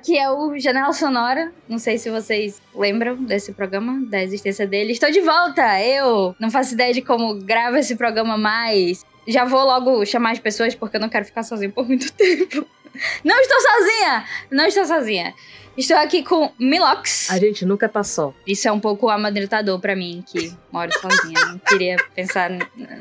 Aqui é o Janela Sonora. Não sei se vocês lembram desse programa, da existência dele. Estou de volta! Eu não faço ideia de como gravo esse programa mais. Já vou logo chamar as pessoas porque eu não quero ficar sozinho por muito tempo. Não estou sozinha! Não estou sozinha. Estou aqui com Milox. A gente nunca tá só. Isso é um pouco amedrontador pra mim, que moro sozinha. Não queria pensar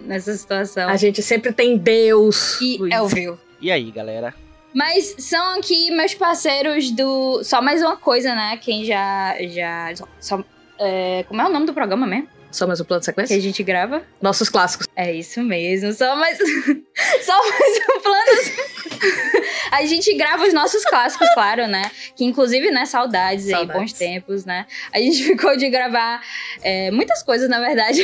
nessa situação. A gente sempre tem Deus. E é Elvio. E aí, galera? Mas são aqui meus parceiros do. Só mais uma coisa, né? Quem já. já só, é... Como é o nome do programa mesmo? Só mais um plano de sequência? Que a gente grava. Nossos clássicos. É isso mesmo. Só mais. Só mais um plano. a gente grava os nossos clássicos, claro, né? Que inclusive, né, saudades, saudades. aí, bons tempos, né? A gente ficou de gravar é, muitas coisas, na verdade,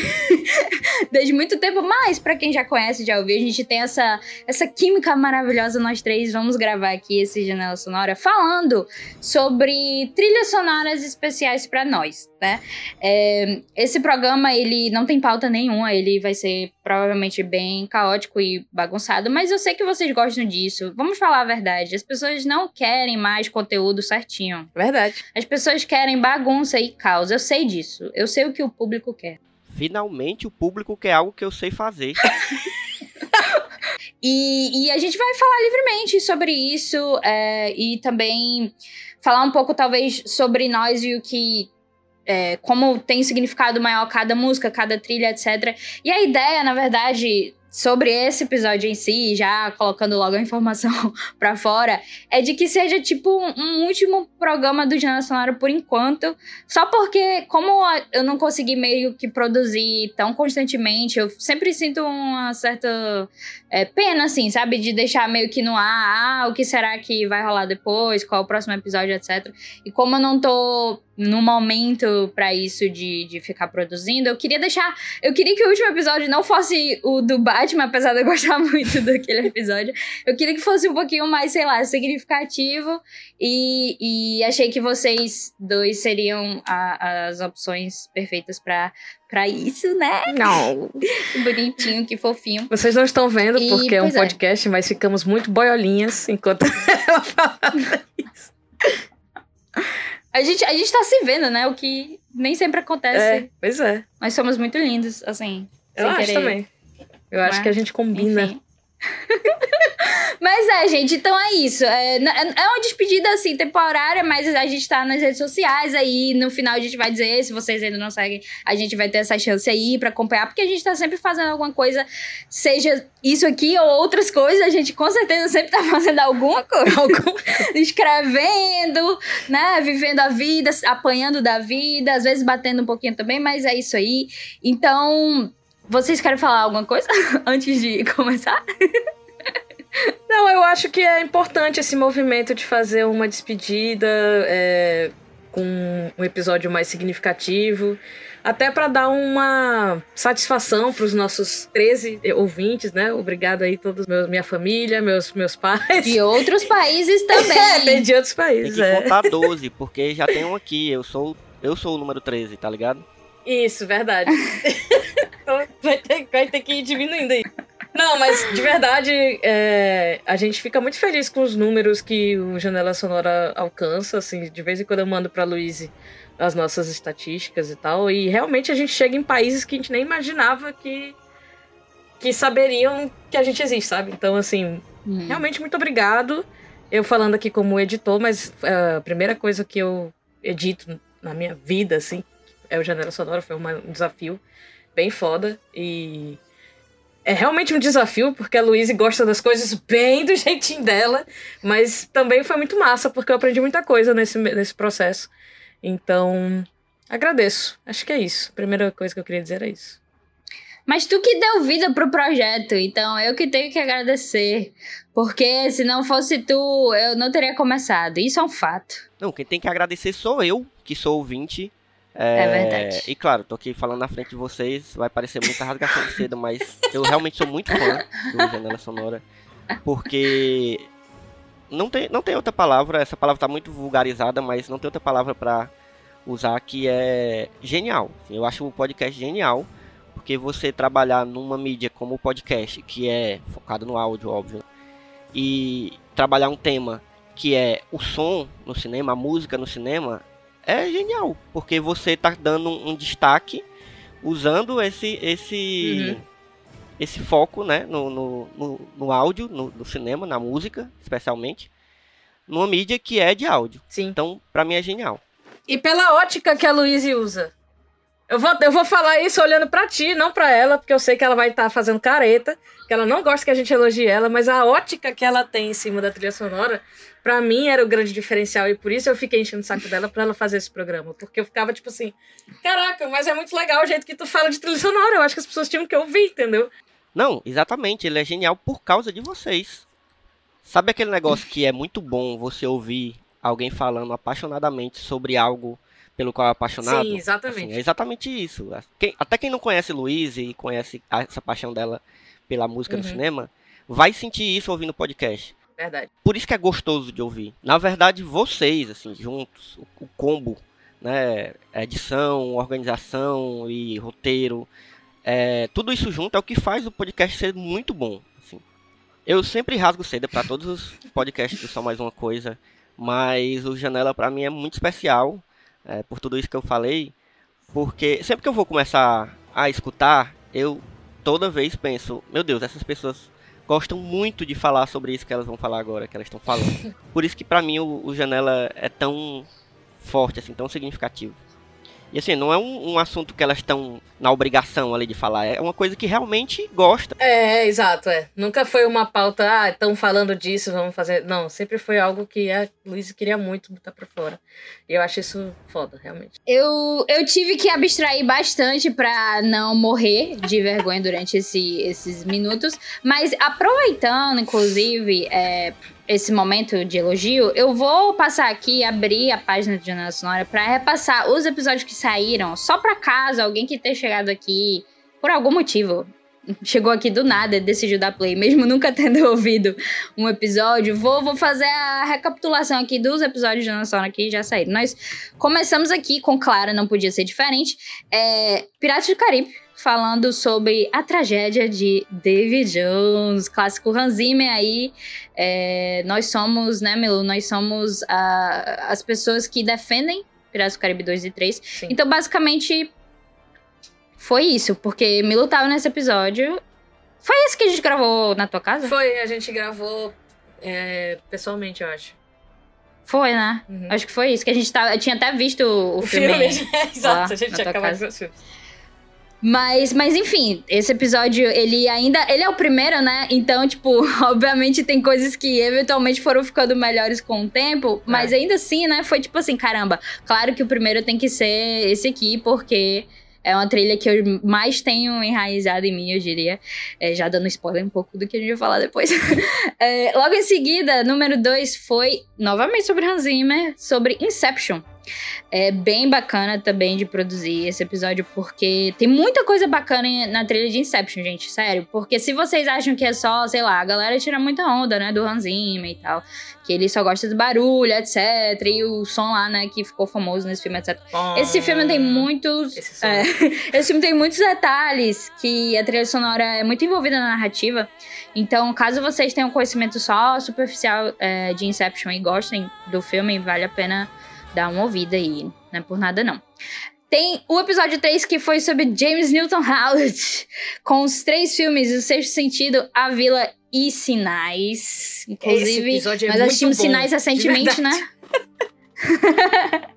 desde muito tempo. Mas, para quem já conhece, já ouviu, a gente tem essa, essa química maravilhosa, nós três. Vamos gravar aqui esse Janela Sonora falando sobre trilhas sonoras especiais para nós, né? É, esse programa, ele não tem pauta nenhuma, ele vai ser provavelmente bem caótico e bagunçado, mas eu sei que vocês gostam disso. Vamos falar a verdade, as pessoas não querem mais conteúdo certinho. Verdade. As pessoas querem bagunça e caos, eu sei disso. Eu sei o que o público quer. Finalmente o público quer algo que eu sei fazer. e, e, a gente vai falar livremente sobre isso é, e também falar um pouco, talvez, sobre nós e o que é, como tem significado maior cada música, cada trilha, etc. E a ideia, na verdade, sobre esse episódio em si, já colocando logo a informação para fora, é de que seja tipo um, último programa do Janela Sonora por enquanto, só porque como eu não consegui meio que produzir tão constantemente, eu sempre sinto uma certa é, pena, assim, sabe, de deixar meio que no ar, ah, o que será que vai rolar depois, qual o próximo episódio, etc. E como eu não tô no momento para isso de, de ficar produzindo, eu queria deixar. Eu queria que o último episódio não fosse o do Batman, apesar de eu gostar muito daquele episódio. Eu queria que fosse um pouquinho mais, sei lá, significativo. E, e achei que vocês dois seriam a, as opções perfeitas para para isso, né? Não. Que bonitinho, que fofinho. Vocês não estão vendo porque e, é um é. podcast, é. mas ficamos muito boiolinhas enquanto ela falava isso. A gente, a gente tá se vendo, né? O que nem sempre acontece. É, pois é. Nós somos muito lindos, assim. Eu acho querer. também. Eu Mas, acho que a gente combina. Enfim. mas é, gente, então é isso. É, é uma despedida, assim, temporária, mas a gente tá nas redes sociais aí. No final a gente vai dizer, se vocês ainda não seguem, a gente vai ter essa chance aí pra acompanhar, porque a gente tá sempre fazendo alguma coisa, seja isso aqui ou outras coisas, a gente com certeza sempre tá fazendo alguma coisa. Escrevendo, né? Vivendo a vida, apanhando da vida, às vezes batendo um pouquinho também, mas é isso aí. Então. Vocês querem falar alguma coisa antes de começar? Não, eu acho que é importante esse movimento de fazer uma despedida é, com um episódio mais significativo. Até para dar uma satisfação para os nossos 13 ouvintes, né? Obrigado aí todos meus, minha família, meus meus pais. De outros países também. é, tem de outros países, tem que é. contar 12, porque já tem um aqui, eu sou eu sou o número 13, tá ligado? Isso, verdade. Então vai ter, vai ter que ir diminuindo aí. Não, mas de verdade, é, a gente fica muito feliz com os números que o Janela Sonora alcança. Assim, de vez em quando eu mando pra Luíse as nossas estatísticas e tal. E realmente a gente chega em países que a gente nem imaginava que, que saberiam que a gente existe, sabe? Então, assim, hum. realmente muito obrigado. Eu falando aqui como editor, mas é, a primeira coisa que eu edito na minha vida, assim, é o Janela Sonora, foi uma, um desafio bem foda. E é realmente um desafio, porque a Luísa gosta das coisas bem do jeitinho dela, mas também foi muito massa, porque eu aprendi muita coisa nesse, nesse processo. Então, agradeço. Acho que é isso. A primeira coisa que eu queria dizer é isso. Mas tu que deu vida pro projeto, então eu que tenho que agradecer. Porque se não fosse tu, eu não teria começado. Isso é um fato. Não, quem tem que agradecer sou eu, que sou ouvinte é, é, verdade. E claro, tô aqui falando na frente de vocês, vai parecer muita rasgação de cedo, mas eu realmente sou muito fã do Janela Sonora, porque não tem, não tem outra palavra, essa palavra tá muito vulgarizada, mas não tem outra palavra para usar que é genial. Eu acho o podcast genial, porque você trabalhar numa mídia como o podcast, que é focado no áudio, óbvio, e trabalhar um tema que é o som no cinema, a música no cinema, é genial, porque você tá dando um, um destaque usando esse esse uhum. esse foco, né, no, no, no, no áudio, no, no, cinema, na música, especialmente, numa mídia que é de áudio. Sim. Então, para mim é genial. E pela ótica que a Luísa usa. Eu vou, eu vou falar isso olhando para ti, não para ela, porque eu sei que ela vai estar tá fazendo careta, que ela não gosta que a gente elogie ela, mas a ótica que ela tem em cima da trilha sonora, para mim era o grande diferencial e por isso eu fiquei enchendo o saco dela para ela fazer esse programa, porque eu ficava tipo assim, caraca, mas é muito legal o jeito que tu fala de trilha sonora, eu acho que as pessoas tinham que ouvir, entendeu? Não, exatamente, ele é genial por causa de vocês. Sabe aquele negócio que é muito bom você ouvir alguém falando apaixonadamente sobre algo pelo qual é apaixonado. Sim, exatamente. Assim, é exatamente isso. Quem, até quem não conhece Luiz e conhece essa paixão dela pela música uhum. no cinema, vai sentir isso ouvindo o podcast. Verdade. Por isso que é gostoso de ouvir. Na verdade, vocês, assim, juntos, o, o combo, né? Edição, organização e roteiro. É, tudo isso junto é o que faz o podcast ser muito bom. Assim. Eu sempre rasgo cedo para todos os podcasts do Só Mais Uma Coisa, mas o Janela para mim é muito especial é, por tudo isso que eu falei, porque sempre que eu vou começar a escutar, eu toda vez penso, meu Deus, essas pessoas gostam muito de falar sobre isso que elas vão falar agora, que elas estão falando. Por isso que para mim o, o, Janela é tão forte, assim, tão significativo. E assim, não é um, um assunto que elas estão na obrigação ali de falar, é uma coisa que realmente gosta. É, exato, é. Nunca foi uma pauta, ah, estão falando disso, vamos fazer. Não, sempre foi algo que a Luísa queria muito botar pra fora. E eu acho isso foda, realmente. Eu, eu tive que abstrair bastante pra não morrer de vergonha durante esse, esses minutos, mas aproveitando, inclusive, é, esse momento de elogio, eu vou passar aqui, abrir a página de Janela Sonora para repassar os episódios que saíram, só para caso alguém que tenha chegado aqui por algum motivo chegou aqui do nada, decidiu dar play, mesmo nunca tendo ouvido um episódio, vou, vou fazer a recapitulação aqui dos episódios de Janela Sonora que já saíram. Nós começamos aqui com Clara, não podia ser diferente, é, Piratas do Caribe, falando sobre a tragédia de David Jones, clássico Hans Zimmer aí. É, nós somos, né, Melu? Nós somos a, as pessoas que defendem Piratas do Caribe 2 e 3. Sim. Então, basicamente, foi isso, porque Melu tava nesse episódio. Foi esse que a gente gravou na tua casa? Foi, a gente gravou é, pessoalmente, eu acho. Foi, né? Uhum. Acho que foi isso, que a gente tava, tinha até visto o, o filme. filme. Exato, a gente tinha acabado ver o filme. Mas, mas enfim, esse episódio, ele ainda. Ele é o primeiro, né? Então, tipo, obviamente tem coisas que eventualmente foram ficando melhores com o tempo. É. Mas ainda assim, né? Foi tipo assim, caramba, claro que o primeiro tem que ser esse aqui, porque é uma trilha que eu mais tenho enraizado em mim, eu diria. É, já dando spoiler um pouco do que a gente vai falar depois. é, logo em seguida, número dois foi novamente sobre Hans Zimmer, sobre Inception. É bem bacana também de produzir esse episódio, porque tem muita coisa bacana na trilha de Inception, gente, sério. Porque se vocês acham que é só, sei lá, a galera tira muita onda, né, do Hans Zimmer e tal, que ele só gosta do barulho, etc. E o som lá, né, que ficou famoso nesse filme, etc. Oh, esse filme tem muitos. Esse, é, esse filme tem muitos detalhes que a trilha sonora é muito envolvida na narrativa. Então, caso vocês tenham conhecimento só superficial é, de Inception e gostem do filme, vale a pena dá uma ouvida aí, não é por nada não. Tem o episódio 3 que foi sobre James Newton Howard, com os três filmes, O Sexto Sentido, A Vila e Sinais. Inclusive, é nós assistimos Sinais recentemente, né?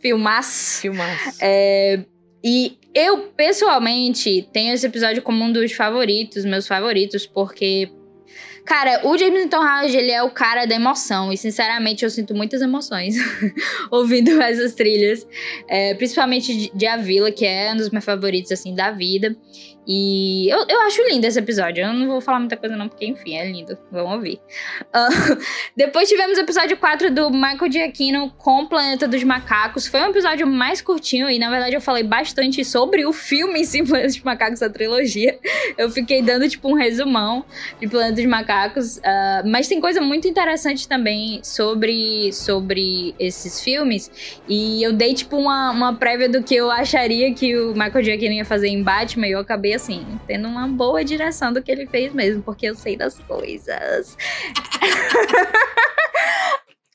Filmaço. Filmaço. É, e eu, pessoalmente, tenho esse episódio como um dos favoritos, meus favoritos, porque Cara, o James Newton Howard, ele é o cara da emoção. E, sinceramente, eu sinto muitas emoções ouvindo essas trilhas. É, principalmente de, de A Vila, que é um dos meus favoritos, assim, da vida. E eu, eu acho lindo esse episódio. Eu não vou falar muita coisa, não, porque, enfim, é lindo. Vamos ouvir. Uh, depois tivemos o episódio 4 do Michael Giacchino com Planeta dos Macacos. Foi um episódio mais curtinho e, na verdade, eu falei bastante sobre o filme em si, Planeta dos Macacos, a trilogia. Eu fiquei dando, tipo, um resumão de Planeta dos Macacos. Uh, mas tem coisa muito interessante também sobre, sobre esses filmes. E eu dei, tipo, uma, uma prévia do que eu acharia que o Michael Giacchino ia fazer em Batman e eu acabei assim, tendo uma boa direção do que ele fez mesmo, porque eu sei das coisas.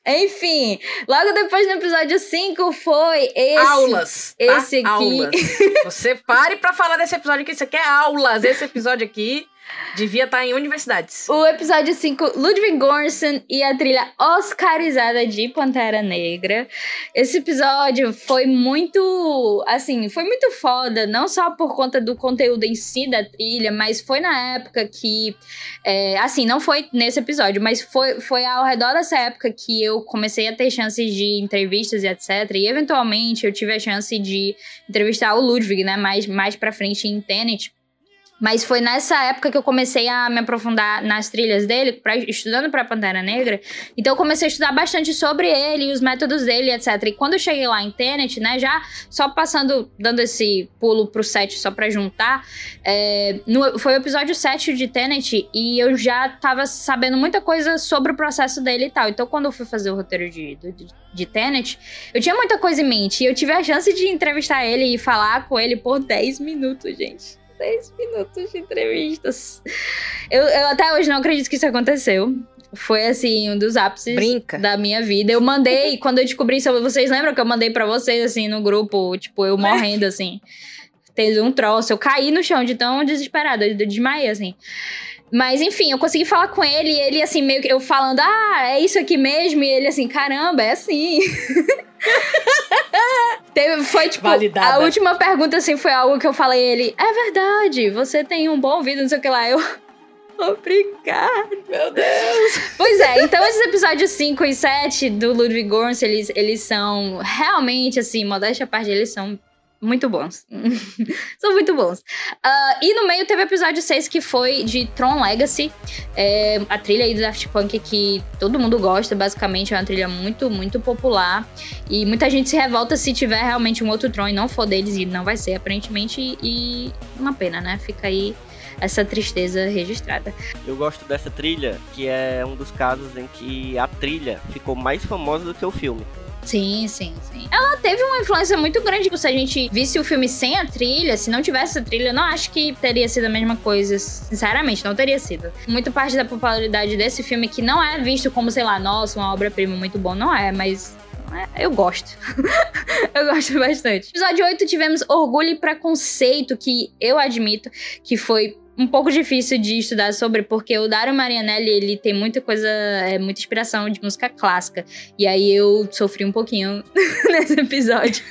Enfim, logo depois do episódio 5 foi esse. Aulas. Tá? Esse aqui. Aulas. Você pare pra falar desse episódio aqui. Isso aqui é aulas. Esse episódio aqui devia estar em universidades. O episódio 5, Ludwig Göransson e a trilha oscarizada de Pantera Negra. Esse episódio foi muito, assim, foi muito foda, não só por conta do conteúdo em si da trilha, mas foi na época que, é, assim, não foi nesse episódio, mas foi, foi ao redor dessa época que eu comecei a ter chances de entrevistas e etc. E eventualmente eu tive a chance de entrevistar o Ludwig, né, mais, mais pra frente em Tenet. Mas foi nessa época que eu comecei a me aprofundar nas trilhas dele, pra, estudando para Pantera Negra. Então eu comecei a estudar bastante sobre ele, os métodos dele, etc. E quando eu cheguei lá em Tenet, né, já só passando, dando esse pulo pro 7 só pra juntar, é, no, foi o episódio 7 de Tenet e eu já tava sabendo muita coisa sobre o processo dele e tal. Então quando eu fui fazer o roteiro de, de, de Tenet, eu tinha muita coisa em mente. E eu tive a chance de entrevistar ele e falar com ele por 10 minutos, gente. 10 minutos de entrevistas. Eu, eu até hoje não acredito que isso aconteceu. Foi assim, um dos ápices Brinca. da minha vida. Eu mandei, quando eu descobri sobre vocês, lembram que eu mandei para vocês assim no grupo, tipo, eu morrendo assim. Teve um troço, eu caí no chão de tão desesperada, eu desmaiei assim. Mas enfim, eu consegui falar com ele e ele assim, meio que eu falando, ah, é isso aqui mesmo, e ele assim, caramba, é assim. Teve, foi tipo, Validada. a última pergunta assim foi algo que eu falei ele, é verdade, você tem um bom ouvido, não sei o que lá. Eu, obrigado. Meu Deus. Pois é, então esses episódios 5 e 7 do Ludwig Göransson, eles, eles são realmente, assim, modéstia à parte, eles são muito bons. São muito bons. Uh, e no meio teve o episódio 6 que foi de Tron Legacy. É, a trilha aí do Daft Punk que todo mundo gosta, basicamente. É uma trilha muito, muito popular. E muita gente se revolta se tiver realmente um outro Tron e não for deles. E não vai ser, aparentemente. E uma pena, né? Fica aí essa tristeza registrada. Eu gosto dessa trilha, que é um dos casos em que a trilha ficou mais famosa do que o filme. Sim, sim, sim. Ela teve uma influência muito grande. Se a gente visse o filme sem a trilha, se não tivesse a trilha, eu não acho que teria sido a mesma coisa. Sinceramente, não teria sido. Muita parte da popularidade desse filme que não é visto como, sei lá, nossa, uma obra-prima muito bom, não é, mas eu gosto. eu gosto bastante. Episódio 8 tivemos Orgulho e Preconceito, que eu admito que foi um pouco difícil de estudar sobre, porque o Dario Marianelli, ele tem muita coisa, é, muita inspiração de música clássica. E aí eu sofri um pouquinho nesse episódio.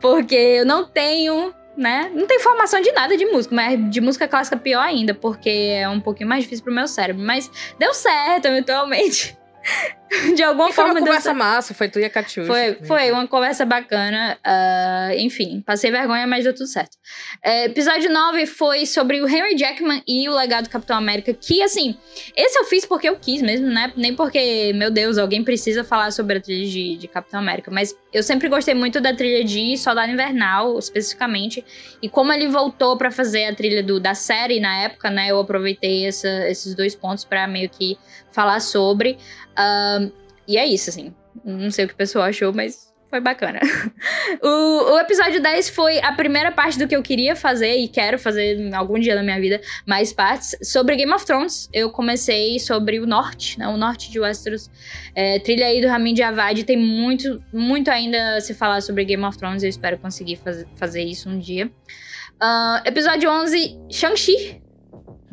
porque eu não tenho né? Não tenho formação de nada de música, mas de música clássica pior ainda, porque é um pouquinho mais difícil pro meu cérebro. Mas deu certo, eventualmente. de alguma e foi forma. uma deu conversa certo. massa, foi tu e a Catiuxa. Foi, foi uma conversa bacana. ah, enfim, passei vergonha, mas deu tudo certo. É, episódio 9 foi sobre o Henry Jackman e o legado do Capitão América. Que, assim, esse eu fiz porque eu quis mesmo, né? Nem porque, meu Deus, alguém precisa falar sobre a trilha de, de Capitão América. Mas eu sempre gostei muito da trilha de Soldado Invernal, especificamente. E como ele voltou pra fazer a trilha do, da série na época, né? Eu aproveitei essa- esses dois pontos pra meio que falar sobre. E é isso, assim. Não sei o que o pessoal achou, mas foi bacana. o, o episódio 10 foi a primeira parte do que eu queria fazer e quero fazer algum dia na minha vida, mais partes. Sobre Game of Thrones, eu comecei sobre o norte, né? O norte de Westeros. É, trilha aí do Ramin Djawadi. Tem muito, muito ainda a se falar sobre Game of Thrones. Eu espero conseguir faz- fazer isso um dia. Ah, episódio 11, Shang-Chi.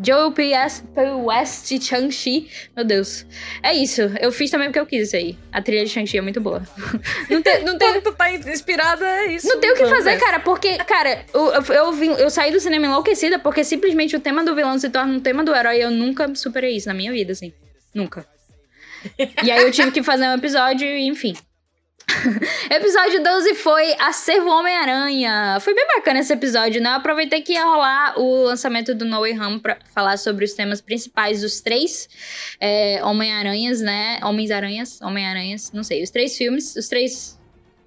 Joe P.S. West Shang-Chi. Meu Deus. É isso. Eu fiz também porque eu quis isso aí. A trilha de Shang-Chi é muito boa. não tem, não tem, tu tá inspirada, é isso. não tem o que fazer, cara, porque, cara, eu, eu, eu vim- eu saí do cinema enlouquecida porque simplesmente o tema do vilão se torna um tema do herói e eu nunca superei isso na minha vida, assim. Nunca. E aí eu tive que fazer um episódio e, enfim. episódio 12 foi Acervo Homem-Aranha. Foi bem bacana esse episódio, né? Eu aproveitei que ia rolar o lançamento do No Way Home pra falar sobre os temas principais dos três é, Homem-Aranhas, né? Homens-Aranhas, Homem-Aranhas, não sei, os três filmes, os três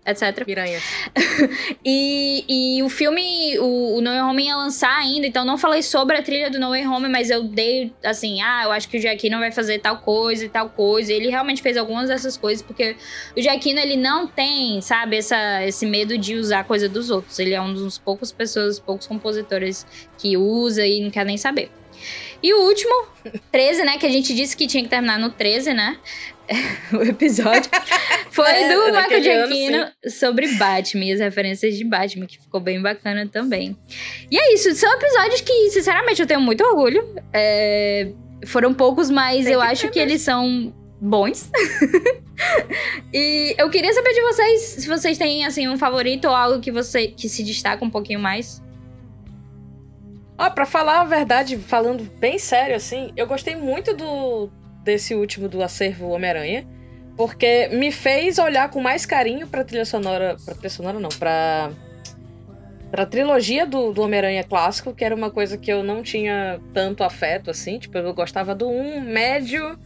etc. Piranha. e, e o filme, o, o No Way Home ia lançar ainda, então não falei sobre a trilha do No Way Home, mas eu dei, assim, ah, eu acho que o Giacchino vai fazer tal coisa e tal coisa. Ele realmente fez algumas dessas coisas, porque o Giacchino, ele não tem, sabe, essa, esse medo de usar coisa dos outros. Ele é um dos poucos pessoas, poucos compositores que usa e não quer nem saber. E o último, 13, né? Que a gente disse que tinha que terminar no 13, né? o episódio foi é, do Michael Giacchino sobre Batman e as referências de Batman, que ficou bem bacana também. E é isso, são episódios que, sinceramente, eu tenho muito orgulho. É, foram poucos, mas Tem eu que acho que eles são bons. e eu queria saber de vocês se vocês têm assim um favorito ou algo que você que se destaca um pouquinho mais. Ah, pra falar a verdade, falando bem sério, assim, eu gostei muito do desse último do acervo Homem-Aranha, porque me fez olhar com mais carinho pra trilha sonora. Pra trilha sonora, não, pra. Pra trilogia do, do Homem-Aranha clássico, que era uma coisa que eu não tinha tanto afeto, assim. Tipo, eu gostava do um, médio.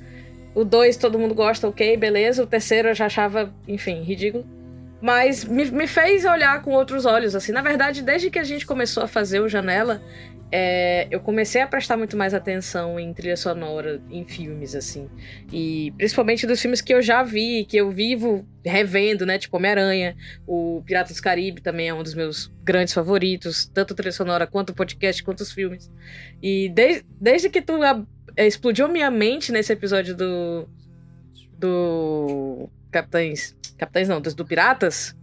O dois todo mundo gosta, ok, beleza. O terceiro eu já achava, enfim, ridículo. Mas me, me fez olhar com outros olhos, assim. Na verdade, desde que a gente começou a fazer o Janela, é, eu comecei a prestar muito mais atenção em trilha sonora, em filmes, assim. E principalmente dos filmes que eu já vi, que eu vivo revendo, né? Tipo Homem-Aranha, o Piratas do Caribe também é um dos meus grandes favoritos, tanto trilha sonora quanto podcast, quanto os filmes. E de, desde que tu a, é, explodiu minha mente nesse episódio do. do. Capitães. Capitães não, dos do Piratas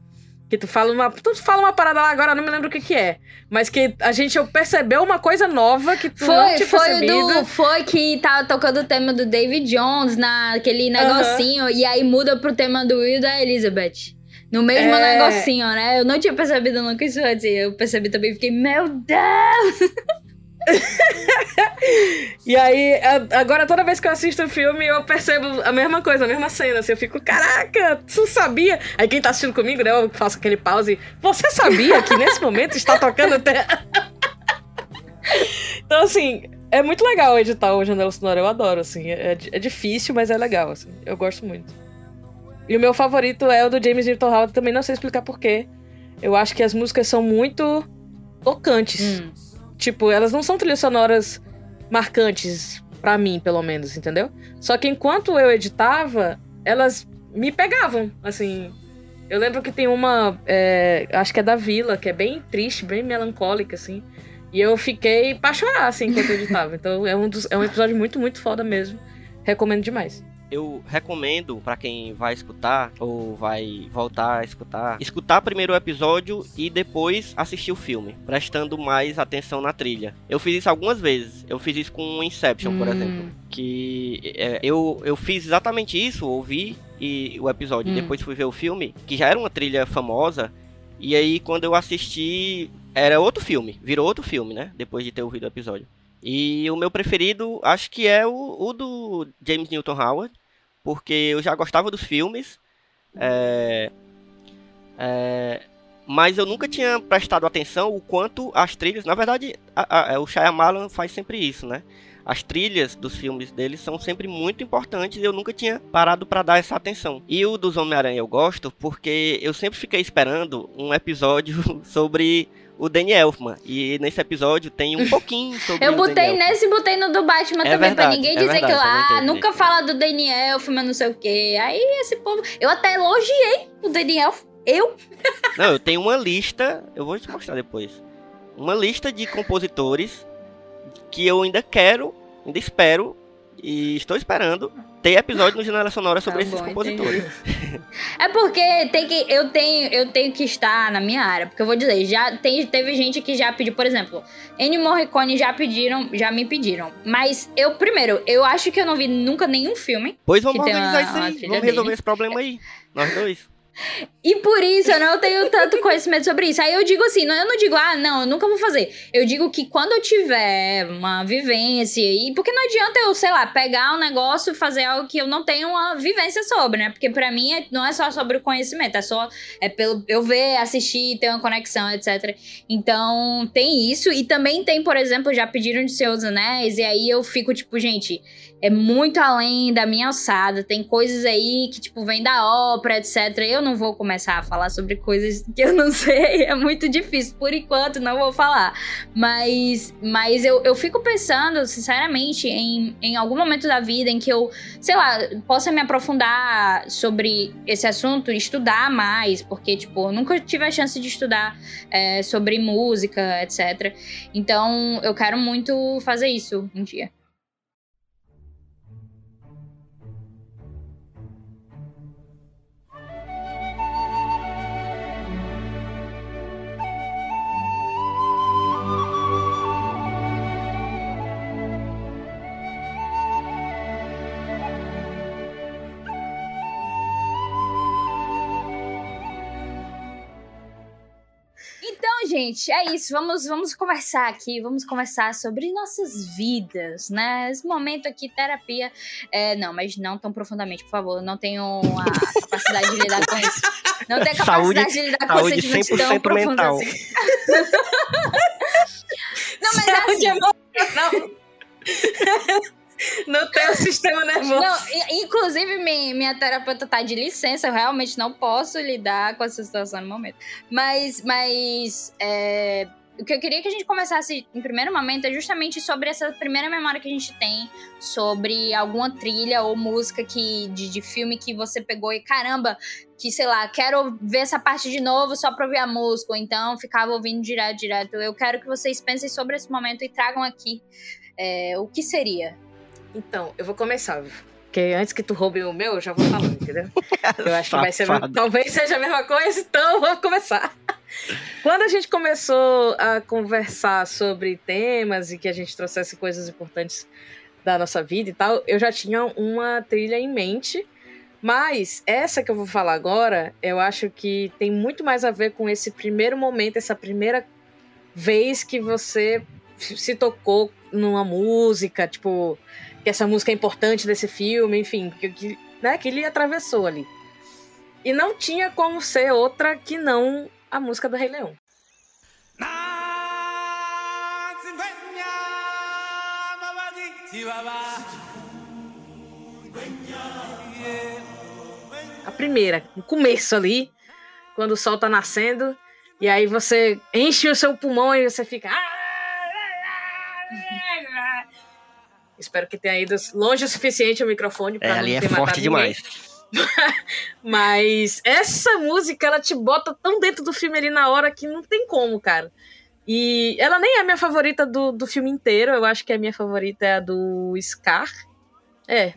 que tu fala uma, tu fala uma parada lá agora, não me lembro o que que é, mas que a gente percebeu uma coisa nova que tu foi, não tinha foi percebido. Do, foi que tava tocando o tema do David Jones naquele negocinho, e aí muda pro tema do Will da Elizabeth. No mesmo é... negocinho, né? Eu não tinha percebido nunca isso antes. Eu percebi também fiquei, meu Deus! e aí, agora toda vez que eu assisto o filme, eu percebo a mesma coisa, a mesma cena. Assim, eu fico, caraca, tu sabia? Aí quem tá assistindo comigo, né, eu faço aquele pause. Você sabia que nesse momento está tocando até. então, assim, é muito legal editar o Janela Sonora, eu adoro, assim. É, é difícil, mas é legal, assim. Eu gosto muito. E o meu favorito é o do James Newton Howard, também não sei explicar porquê. Eu acho que as músicas são muito tocantes. Hum. Tipo, elas não são trilhas sonoras marcantes para mim, pelo menos, entendeu? Só que enquanto eu editava, elas me pegavam, assim. Eu lembro que tem uma, é, acho que é da Vila, que é bem triste, bem melancólica, assim. E eu fiquei pra chorar, assim, enquanto eu editava. Então é um, dos, é um episódio muito, muito foda mesmo. Recomendo demais eu recomendo para quem vai escutar ou vai voltar a escutar, escutar primeiro o episódio e depois assistir o filme, prestando mais atenção na trilha. Eu fiz isso algumas vezes. Eu fiz isso com Inception, hum. por exemplo, que é, eu, eu fiz exatamente isso, ouvi e o episódio, hum. depois fui ver o filme, que já era uma trilha famosa. E aí quando eu assisti, era outro filme, virou outro filme, né? Depois de ter ouvido o episódio. E o meu preferido, acho que é o, o do James Newton Howard, porque eu já gostava dos filmes, é, é, mas eu nunca tinha prestado atenção o quanto as trilhas. Na verdade, a, a, é, o Shyamalan faz sempre isso, né? As trilhas dos filmes dele são sempre muito importantes e eu nunca tinha parado para dar essa atenção. E o dos Homem-Aranha eu gosto porque eu sempre fiquei esperando um episódio sobre o Danny Elfman. E nesse episódio tem um pouquinho sobre Eu botei nesse e botei no do Batman é também, verdade, pra ninguém é dizer verdade, que ah, nunca fala do Danny Elfman, não sei o quê. Aí esse povo. Eu até elogiei o Danny Elfman. Eu? Não, eu tenho uma lista, eu vou te mostrar depois. Uma lista de compositores que eu ainda quero, ainda espero e estou esperando ter episódio no Janela Sonora sobre tá esses bom, compositores. é porque tem que, eu, tenho, eu tenho que estar na minha área. Porque eu vou dizer, já tem, teve gente que já pediu, por exemplo, Ennio Morricone já pediram, já me pediram. Mas eu, primeiro, eu acho que eu não vi nunca nenhum filme. Pois vamos organizar isso aí. Vamos resolver dele. esse problema aí. Nós dois. E por isso eu não tenho tanto conhecimento sobre isso. Aí eu digo assim, eu não digo, ah, não, eu nunca vou fazer. Eu digo que quando eu tiver uma vivência, e porque não adianta eu, sei lá, pegar um negócio e fazer algo que eu não tenho uma vivência sobre, né? Porque para mim é, não é só sobre o conhecimento, é só é pelo eu ver, assistir, ter uma conexão, etc. Então tem isso. E também tem, por exemplo, já pediram de seus anéis, e aí eu fico tipo, gente, é muito além da minha alçada. Tem coisas aí que, tipo, vem da ópera, etc. Eu não vou começar a falar sobre coisas que eu não sei, é muito difícil. Por enquanto, não vou falar. Mas, mas eu, eu fico pensando, sinceramente, em, em algum momento da vida em que eu, sei lá, possa me aprofundar sobre esse assunto, estudar mais, porque, tipo, eu nunca tive a chance de estudar é, sobre música, etc. Então, eu quero muito fazer isso um dia. Gente, é isso. Vamos, vamos conversar aqui, vamos conversar sobre nossas vidas, né? Esse momento aqui, terapia. É, não, mas não tão profundamente, por favor. Não tenho a capacidade de lidar com isso. Não tenho a capacidade Saúde- de lidar com saúde sentimentos tão 100% profundos mental. assim. não, mas é Saúde assim. emocional. Não tem o sistema nervoso. Não, inclusive, minha, minha terapeuta tá de licença, eu realmente não posso lidar com essa situação no momento. Mas, mas é, o que eu queria que a gente conversasse em primeiro momento é justamente sobre essa primeira memória que a gente tem sobre alguma trilha ou música que, de, de filme que você pegou e caramba, que sei lá, quero ver essa parte de novo só pra ouvir a música, ou então ficava ouvindo direto, direto. Eu quero que vocês pensem sobre esse momento e tragam aqui é, o que seria. Então, eu vou começar. Porque antes que tu roube o meu, eu já vou falando, entendeu? Eu acho que vai ser. Talvez seja a mesma coisa, então eu vou começar. Quando a gente começou a conversar sobre temas e que a gente trouxesse coisas importantes da nossa vida e tal, eu já tinha uma trilha em mente. Mas essa que eu vou falar agora, eu acho que tem muito mais a ver com esse primeiro momento, essa primeira vez que você se tocou numa música, tipo, que essa música é importante desse filme, enfim, que, que, né, que ele atravessou ali. E não tinha como ser outra que não a música do Rei Leão. A primeira, no começo ali, quando o sol tá nascendo, e aí você enche o seu pulmão e você fica. Espero que tenha ido longe o suficiente o microfone pra É, não ali é ter matado forte ninguém. demais. Mas essa música, ela te bota tão dentro do filme ali na hora que não tem como, cara. E ela nem é a minha favorita do, do filme inteiro. Eu acho que a minha favorita é a do Scar. É.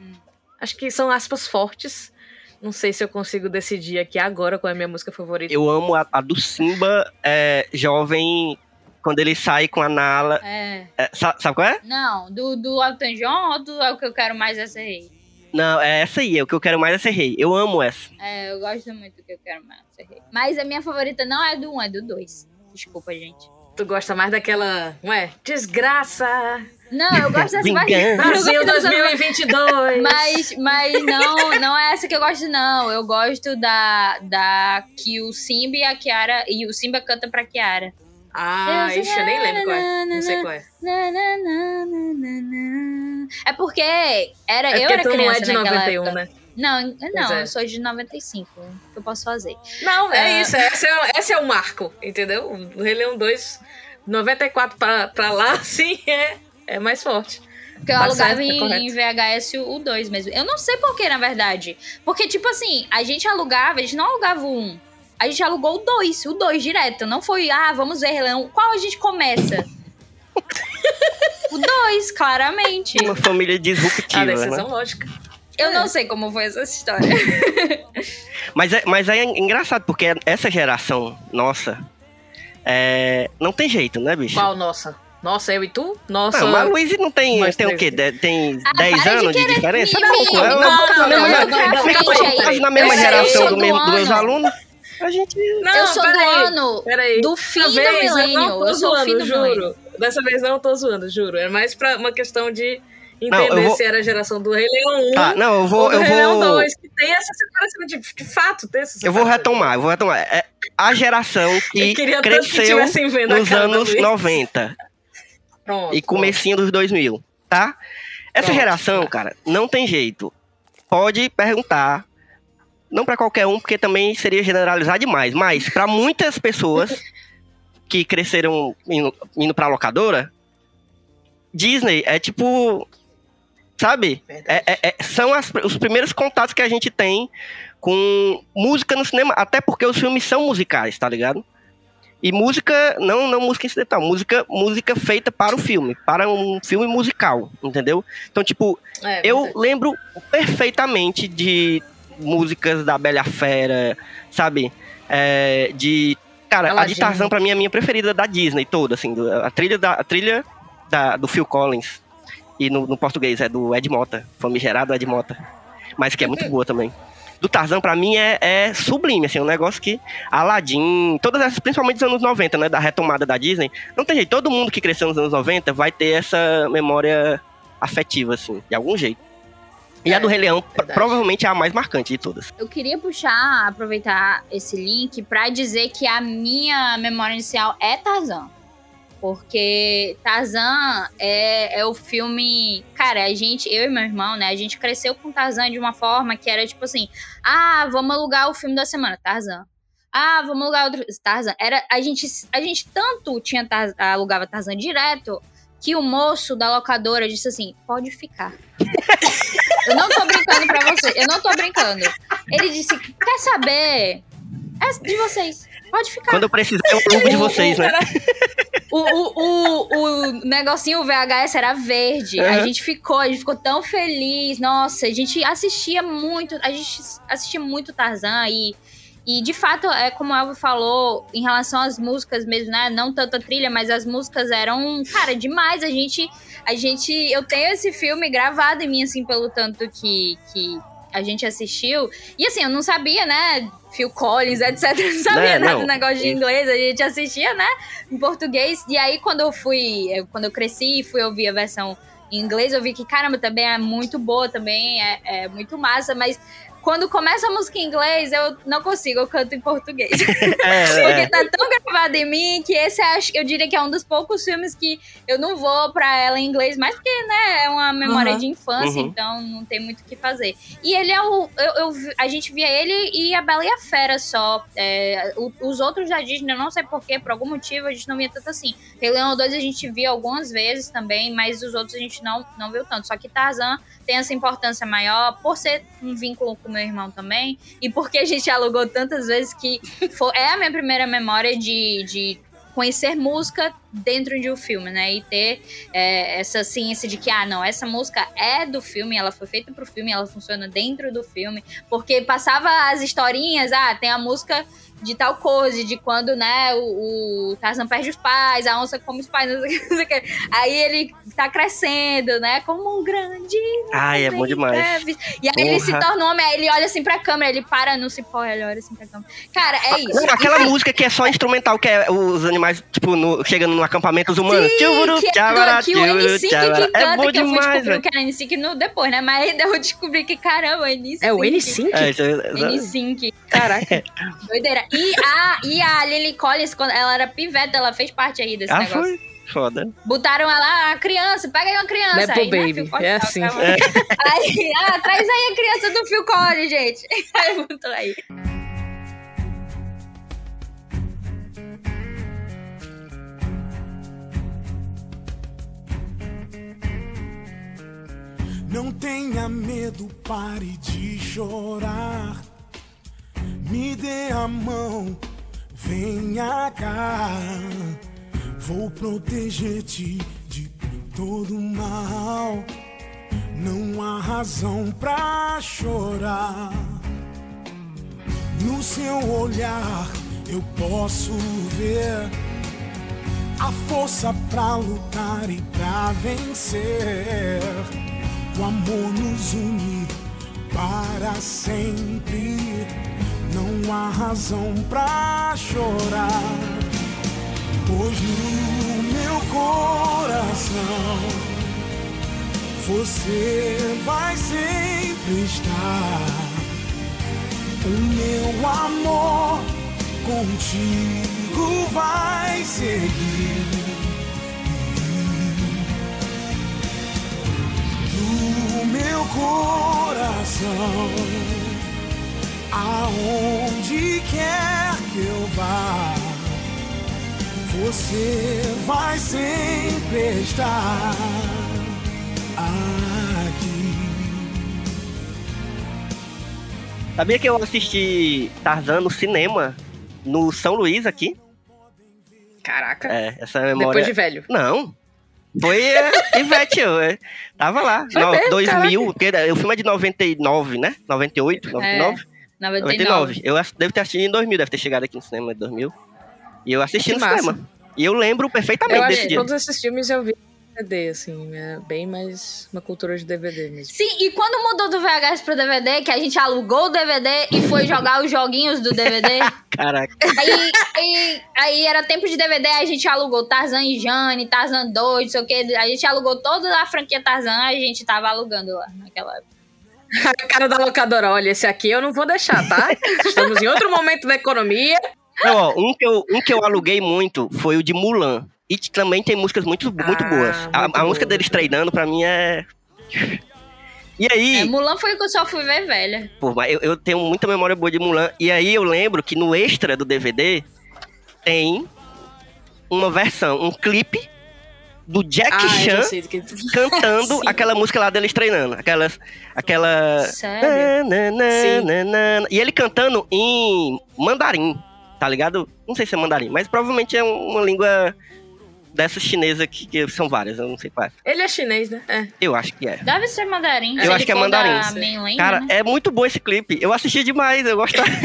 Acho que são aspas fortes. Não sei se eu consigo decidir aqui agora qual é a minha música favorita. Eu amo a, a do Simba é, jovem, quando ele sai com a Nala. É. É, sa- sabe qual é? Não, do, do Elton John ou do é o que eu quero mais é ser rei? Não, é essa aí. é O que eu quero mais é ser rei. Eu amo essa. É, eu gosto muito do que eu quero mais é ser rei. Mas a minha favorita não é do 1, é do 2. Desculpa, gente. Tu gosta mais daquela, não é? Desgraça! Não, eu gosto dessa mais. Vingança. Brasil Eu gosto dessa- 2022! Mas, mas não, não é essa que eu gosto, não. Eu gosto da, da que o Simba e a Kiara. E o Simba canta pra Kiara. Ah, Eu- ixi, eu nem lembro qual é. Não sei qual é. É porque era, É eu porque era tu não criança é de naquela 91, época. né? Não, não, é. eu sou de 95. O que eu posso fazer? Não, é É. isso. Esse é, esse é o marco, entendeu? O Rei Leão 2, 94 pra, pra lá, assim, é, é mais forte. Porque eu alugava em, em VHS o 2 mesmo. Eu não sei porquê, na verdade. Porque, tipo assim, a gente alugava, a gente não alugava o 1. A gente alugou o 2, o 2 direto. Não foi, ah, vamos ver, Leão. Qual a gente começa? o 2, claramente. Uma família A disruptiva, né? decisão lógica. Eu É. não sei como foi essa história. Mas é, mas é engraçado, porque essa geração nossa é, não tem jeito, né, bicho? Qual nossa? Nossa, eu e tu? Nossa. Não, mas Luiz não tem, Nós tem o quê? De- Tem Ah, 10 para de anos de, querer diferença? mimimi. Não, pô, é Não, uma- não, não, não, mas- não, pra mas frente ficamos aí. quase na mesma Eu sei, geração eu do sou mesmo, do dos meus ano. alunos. A gente. Não, eu sou do peraí, ano Peraí. do fim do Dessa vez eu milênio. não tô Eu sou o fim zoando, do milênio. juro. Dessa vez não tô zoando, juro. É mais pra uma questão de Não, entender eu vou- se era a geração do Rei Leão 1 Tá, não, eu ou vou. do Eu Rei Leão vou, 2, que tem essa separação de, de fato. Tem essa eu vou retomar, eu vou retomar. É a geração Eu que que cresceu a nos anos Luiz. 90 Pronto, e comecinho dos 2000, tá? Essa Pronto. geração, cara, não tem jeito. Pode perguntar não para qualquer um, porque também seria generalizar demais, mas para muitas pessoas que cresceram indo, indo pra locadora, Disney é tipo. Sabe? É, é, é, são as, os primeiros contatos que a gente tem com música no cinema, até porque os filmes são musicais, tá ligado? E música, não, não música incidental, música, música feita para o filme, para um filme musical, entendeu? Então, tipo, é, eu lembro perfeitamente de músicas da Bela Fera, sabe? É, de. Cara, Aladdin. a de Tarzan pra mim é a minha preferida da Disney toda, assim. A trilha, da, a trilha da, do Phil Collins. E no, no português é do Ed Mota, famigerado Ed Mota. Mas que é muito boa também do Tarzan, para mim, é, é, sublime, assim, um negócio que Aladdin, todas essas, principalmente dos anos 90, né, da retomada da Disney, não tem jeito, todo mundo que cresceu nos anos 90 vai ter essa memória afetiva, assim, de algum jeito. E a do Rei Leão verdade. provavelmente é a mais marcante de todas. Eu queria puxar, aproveitar esse link para dizer que a minha memória inicial é Tarzan. Porque Tarzan é, é o filme. Cara, a gente, eu e meu irmão, né? A gente cresceu com Tarzan de uma forma que era tipo assim: ah, vamos alugar o filme da semana, Tarzan. Ah, vamos alugar outro. Tarzan. Era, a, gente, a gente tanto tinha alugava Tarzan direto que o moço da locadora disse assim: pode ficar. eu não tô brincando pra você, eu não tô brincando. Ele disse: quer saber? É de vocês. Pode ficar. Quando eu precisar, eu alugo de vocês, né? O, o, o, o negocinho VHS era verde. Uhum. A gente ficou, a gente ficou tão feliz. Nossa, a gente assistia muito, a gente assistia muito Tarzan e e de fato, é como a Elvo falou, em relação às músicas mesmo, né? Não tanto a trilha, mas as músicas eram, cara, demais. A gente. A gente. Eu tenho esse filme gravado em mim, assim, pelo tanto que, que a gente assistiu. E assim, eu não sabia, né? Phil Collins, etc. Não sabia né? nada do negócio de inglês. A gente assistia, né? Em português. E aí, quando eu fui. Quando eu cresci e fui ouvir a versão em inglês, eu vi que, caramba, também é muito boa, também é, é muito massa, mas quando começa a música em inglês, eu não consigo, eu canto em português. É, Porque é. tá tão gravado em mim que esse acho, eu diria que é um dos poucos filmes que eu não vou pra ela em inglês, mas porque, né, é uma memória uhum. de infância, uhum. então não tem muito o que fazer. E ele é o. Eu, eu, a gente via ele e a Bela e a Fera só. É, os outros da Disney, eu não sei porquê, por algum motivo, a gente não via tanto assim. Rei Leão 2 a gente via algumas vezes também, mas os outros a gente não, não viu tanto. Só que Tarzan tem essa importância maior por ser um vínculo com meu irmão também e porque a gente alugou tantas vezes que foi, é a minha primeira memória de, de conhecer música dentro de um filme, né? E ter é, essa ciência de que, ah, não, essa música é do filme, ela foi feita pro filme, ela funciona dentro do filme. Porque passava as historinhas, ah, tem a música de tal coisa, de quando, né, o, o Tarzan perde os pais, a onça come os pais, não sei, não sei o que. Aí ele tá crescendo, né, como um grande... Ai, é bom demais. E aí Porra. ele se torna um homem, aí ele olha assim pra câmera, ele para no cipó, ele olha assim pra câmera. Cara, é isso. Não, aquela música que é só instrumental, que é os animais, tipo, no, chegando no acampamento os humanos. Sim, tchuru, que, tchavara, que o N5 que canta, é bom que demais, eu fui descobrir que era N5 no, depois, né, mas eu descobri que, caramba, N5. É o N5? É, N5. Caraca. Doideira. E a, e a Lily Collins, quando ela era piveta, ela fez parte aí desse ah, negócio. Foi? Foda. Botaram ela, a criança, pega aí uma criança. Nepo aí, Baby, né, é assim. É. Aí, ah, traz aí a criança do Phil Collins, gente. Aí botou aí. Não tenha medo, pare de chorar. Me dê a mão, venha cá. Vou proteger-te de todo mal. Não há razão pra chorar. No seu olhar eu posso ver a força pra lutar e pra vencer. O amor nos une para sempre não há razão pra chorar, pois no meu coração você vai sempre estar. O meu amor contigo vai seguir. No meu coração Aonde quer que eu vá, você vai sempre estar aqui. Sabia que eu assisti Tarzan no cinema, no São Luís aqui? Caraca. É, essa memória... Depois de velho. Não. Foi é, Ivete, eu é, tava lá. Foi No, mesmo, 2000, porque o filme é de 99, né? 98, 99? 99. 99. Eu ass- devo ter assistido em 2000, deve ter chegado aqui no cinema em 2000. E eu assisti Que no massa. cinema. E eu lembro perfeitamente Eu desse acho que dia. todos esses filmes eu vi em DVD, assim, é bem mais uma cultura de DVD mesmo. Sim, e quando mudou do VHS pro DVD, que a gente alugou o DVD e foi jogar os joguinhos do DVD, Caraca. aí, aí, aí era tempo de DVD, a gente alugou Tarzan e Jane, Tarzan 2, não sei o que, a gente alugou toda a franquia Tarzan, a gente tava alugando lá naquela época. A cara da locadora, olha, esse aqui eu não vou deixar, tá? Estamos em outro momento da economia. Não, ó, um, que eu, um que eu aluguei muito foi o de Mulan. E também tem músicas muito, muito Ah, boas. A, muito a música boa. deles treinando, pra mim, é. E aí, É, Mulan foi o que eu só fui ver velha. pô, mas eu, eu tenho muita memória boa de Mulan. E aí eu lembro que no extra do DVD tem uma versão, um clipe do Jack Ah, Chan que... cantando Sim. aquela música lá deles treinando. Aquelas, aquela. Sério? Na, na, na, na, na. E ele cantando em mandarim, tá ligado? Não sei se é mandarim, mas provavelmente é um- uma língua dessas chinesas que, que são várias, eu não sei qual é. Ele é chinês, né? É. Eu acho que é. Deve ser mandarim. Eu acho que é mandarim. mainland, Cara, né? é muito bom esse clipe. Eu assisti demais, eu gostava.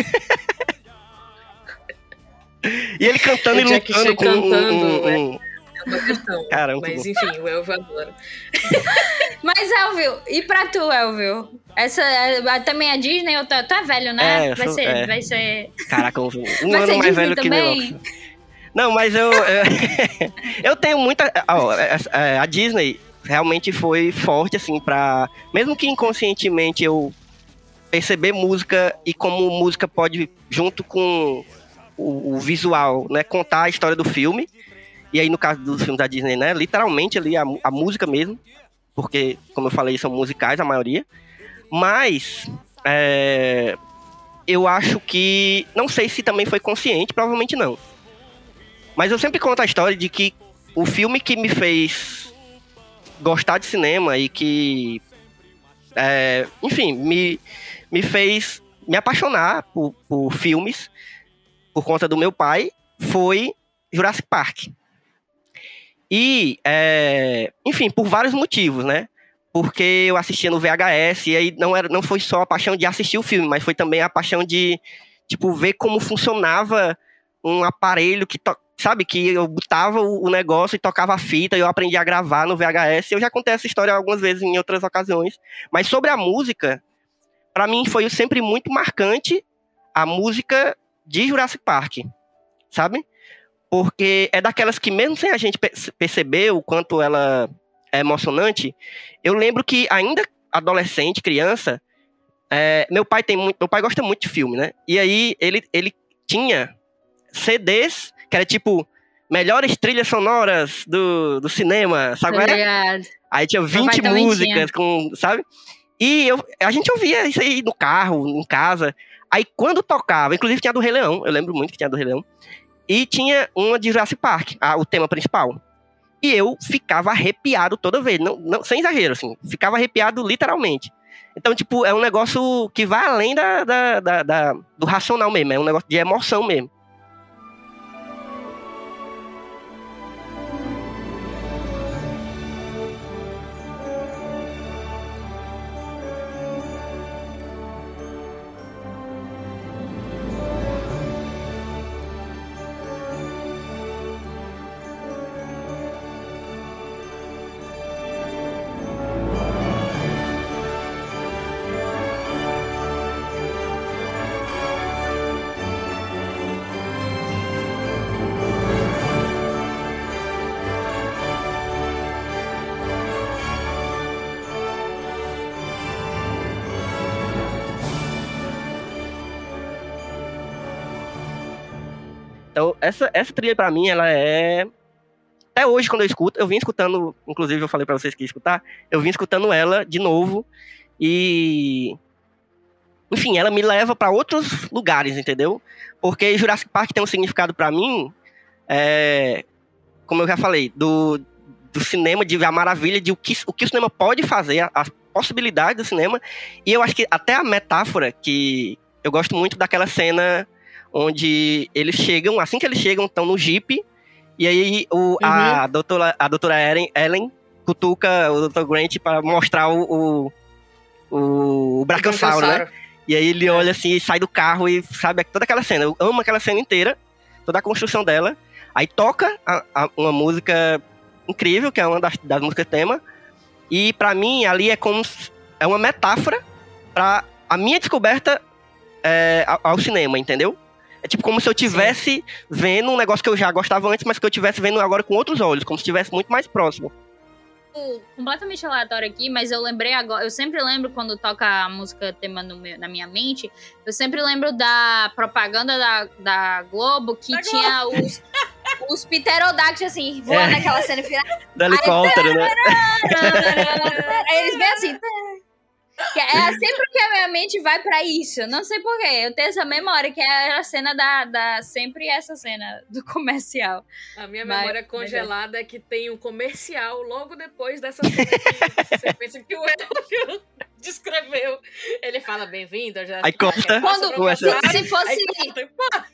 e ele cantando O e lutando com um, cantando, um- é. um- É uma questão. Cara, muito Mas enfim, o Elvio adora. Mas, Elvio, e pra tu, Elvio? Essa é, também é Disney? Ou tu, tu é velho, né? É, eu vai, sou- ser, é. vai ser. Caraca, um, Vai ano ser mais Disney velho que também? meu. Não, mas eu. Eu, eu tenho muita. ó, é- é, a Disney realmente foi forte, assim, pra. Mesmo que inconscientemente eu perceber música e como música pode, junto com o, o visual, né, contar a história do filme. E aí, no caso dos filmes da Disney, né, literalmente ali a, a música mesmo. Porque, como eu falei, são musicais a maioria. Mas. é, eu acho que. Não sei se também foi consciente, provavelmente não. Mas eu sempre conto a história de que o filme que me fez gostar de cinema e que. é, enfim, me, me fez me apaixonar por, por filmes por conta do meu pai foi Jurassic Park. E, é, enfim, por vários motivos, né? Porque eu assistia no VHS e aí não, era, não foi só a paixão de assistir o filme, mas foi também a paixão de, tipo, ver como funcionava um aparelho que, sabe, que eu botava o, negócio e tocava a fita e eu aprendi a gravar no VHS. Eu já contei essa história algumas vezes em outras ocasiões. Mas sobre a música, pra mim foi sempre muito marcante a música de Jurassic Park, sabe? Porque é daquelas que mesmo sem a gente perce- perceber o quanto ela é emocionante, eu lembro que ainda adolescente, criança, é, meu pai tem muito, meu pai gosta muito de filme, né? E aí ele, ele tinha CDs que era tipo melhores trilhas sonoras do, do cinema, sabe? Tá era? ligado? Aí tinha pai 20 também músicas com, sabe? E eu, a gente ouvia isso aí no carro, em casa. Aí quando tocava, inclusive tinha do Rei Leão, eu lembro muito que tinha do Rei Leão. E tinha uma de Jurassic Park, a- o tema principal. E eu ficava arrepiado toda vez, não, não, sem exagero, assim. Ficava arrepiado literalmente. Então, tipo, é um negócio que vai além da, da- da- da- do racional mesmo, é um negócio de emoção mesmo. Essa, essa trilha pra mim, ela é. Até hoje, quando eu escuto, eu vim escutando, inclusive eu falei pra vocês que ia escutar, eu vim escutando ela de novo. E. enfim, ela me leva para outros lugares, entendeu? Porque Jurassic Park tem um significado para mim, é, como eu já falei, do, do cinema, de a maravilha de o que o, que o cinema pode fazer, as possibilidades do cinema. E eu acho que até a metáfora que eu gosto muito daquela cena onde eles chegam, assim que eles chegam, estão no Jeep, e aí o, uhum. a, doutora, a doutora Ellen, Ellen cutuca o Dr. Grant para mostrar o, o, o Brachiosauro, né? E aí ele olha assim, sai do carro e sabe toda aquela cena. Eu amo aquela cena inteira, toda a construção dela. Aí toca a, a, uma música incrível, que é uma das, das músicas tema. E para mim ali é como é uma metáfora para a minha descoberta é, ao, ao cinema, entendeu? É tipo como se eu tivesse vendo um negócio que eu já gostava antes, mas que eu tivesse vendo agora com outros olhos, como se estivesse muito mais próximo. Completamente aleatório aqui, mas eu lembrei agora. Eu sempre lembro quando toca a música tema meu, na minha mente. Eu sempre lembro da propaganda da, da Globo que da tinha Globo. os, os pterodáctilos assim, voando é. naquela cena final. Do helicóptero, né? Aí eles vêm assim. É sempre que a minha mente vai para isso. Não sei porquê. Eu tenho essa memória, que é a cena da. da sempre essa cena do comercial. A minha Mas, memória congelada é que tem um comercial logo depois dessa cena que você pensa que o Elfio descreveu. Ele fala bem-vindo. Aí corta. Quando, se, se fosse,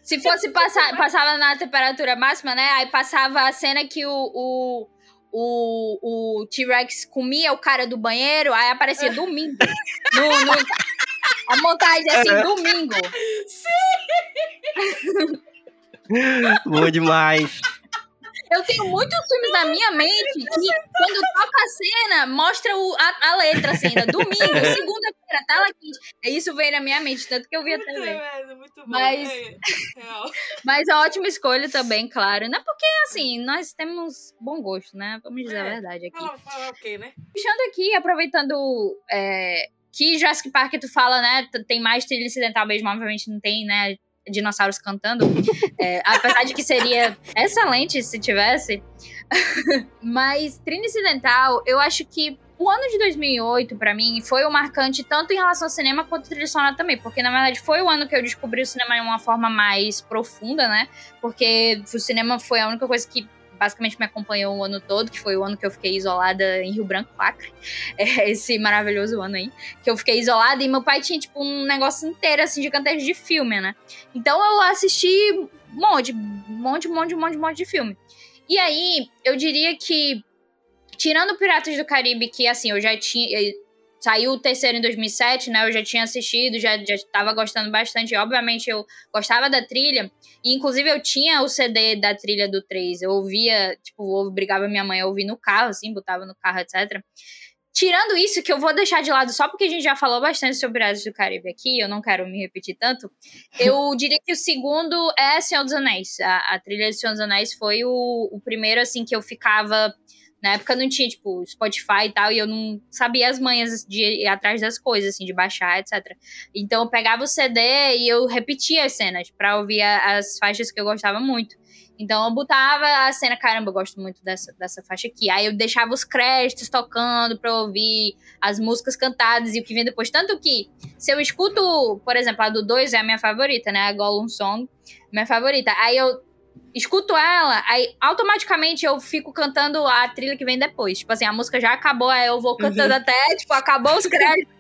se fosse passar, passava na temperatura máxima, né? Aí passava a cena que o, o o, o T-Rex comia o cara do banheiro, aí aparecia domingo. no, no, a montagem assim, é. domingo. Sim! Bom demais. Eu tenho muitos filmes na minha mente que, quando toca a cena, mostra o, a, a letra, assim, da domingo, segunda-feira, tela quente. É isso veio na minha mente, tanto que eu vi até Muito, muito bom. Mas, é, mas é ótima escolha também, claro. Não é porque, assim, nós temos bom gosto, né? Vamos dizer é, a verdade aqui. Fala, fala o quê, né? Puxando aqui, aproveitando é, que Jurassic Park tu fala, né? Tem mais trilha incidental mesmo, obviamente não tem, né? Dinossauros cantando. É, apesar de que seria excelente se tivesse. Mas trilha incidental, eu acho que o ano de 2008, para mim, foi o marcante tanto em relação ao cinema quanto trilha sonora também, porque na verdade foi o ano que eu descobri o cinema de uma forma mais profunda, né? Porque o cinema foi a única coisa que basicamente me acompanhou o ano todo, que foi o ano que eu fiquei isolada em Rio Branco, Acre. É esse maravilhoso ano aí. Que eu fiquei isolada e meu pai tinha, tipo, um negócio inteiro, assim, de de filme, né? Então eu assisti um monte, um monte, um monte, um monte, um monte de filme. E aí, eu diria que, tirando Piratas do Caribe, que, assim, eu já tinha Saiu o terceiro em 2007, né? Eu já tinha assistido, já, já tava gostando bastante. Obviamente, eu gostava da trilha. E, inclusive, eu tinha o CD da trilha do 3. Eu ouvia, tipo, eu obrigava minha mãe a ouvir no carro, assim, botava no carro, etc. Tirando isso, que eu vou deixar de lado só porque a gente já falou bastante sobre Piratas do Caribe aqui, eu não quero me repetir tanto. Eu diria que o segundo é Senhor dos Anéis. A, a trilha de Senhor dos Anéis foi o, o primeiro, assim, que eu ficava na época não tinha, tipo, Spotify e tal, e eu não sabia as manhas de ir atrás das coisas, assim, de baixar, etc. Então eu pegava o CD e eu repetia as cenas pra ouvir as faixas que eu gostava muito. Então eu botava a cena, caramba, eu gosto muito dessa, dessa faixa aqui. Aí eu deixava os créditos tocando pra ouvir as músicas cantadas e o que vem depois. Tanto que, se eu escuto, por exemplo, a do 2 é a minha favorita, né? A Gollum Song, minha favorita. Aí eu escuto ela, aí automaticamente eu fico cantando a trilha que vem depois. Tipo assim, a música já acabou, aí eu vou uhum. cantando uhum. até, tipo, acabou os créditos.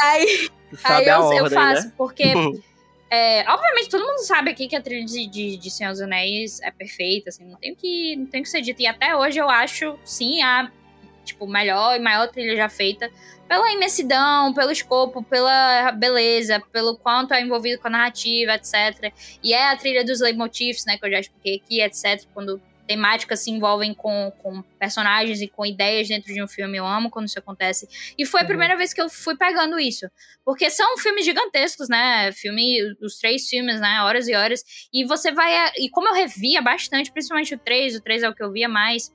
aí aí eu, ordem, eu faço, né? porque. É, obviamente, todo mundo sabe aqui que a trilha de, de, de Senhor dos Anéis é perfeita, assim, não tem que, não tem que ser dito. E até hoje eu acho, sim, a tipo, melhor e maior trilha já feita pela imensidão, pelo escopo, pela beleza, pelo quanto é envolvido com a narrativa, etc. E é a trilha dos leitmotifs, né, que eu já expliquei aqui, etc. Quando temáticas se envolvem com, com personagens e com ideias dentro de um filme. Eu amo quando isso acontece. E foi a uhum. primeira vez que eu fui pegando isso. Porque são filmes gigantescos, né? Filme, os três filmes, né? Horas e horas. E você vai. E como eu revia bastante, principalmente o 3, o 3 é o que eu via mais.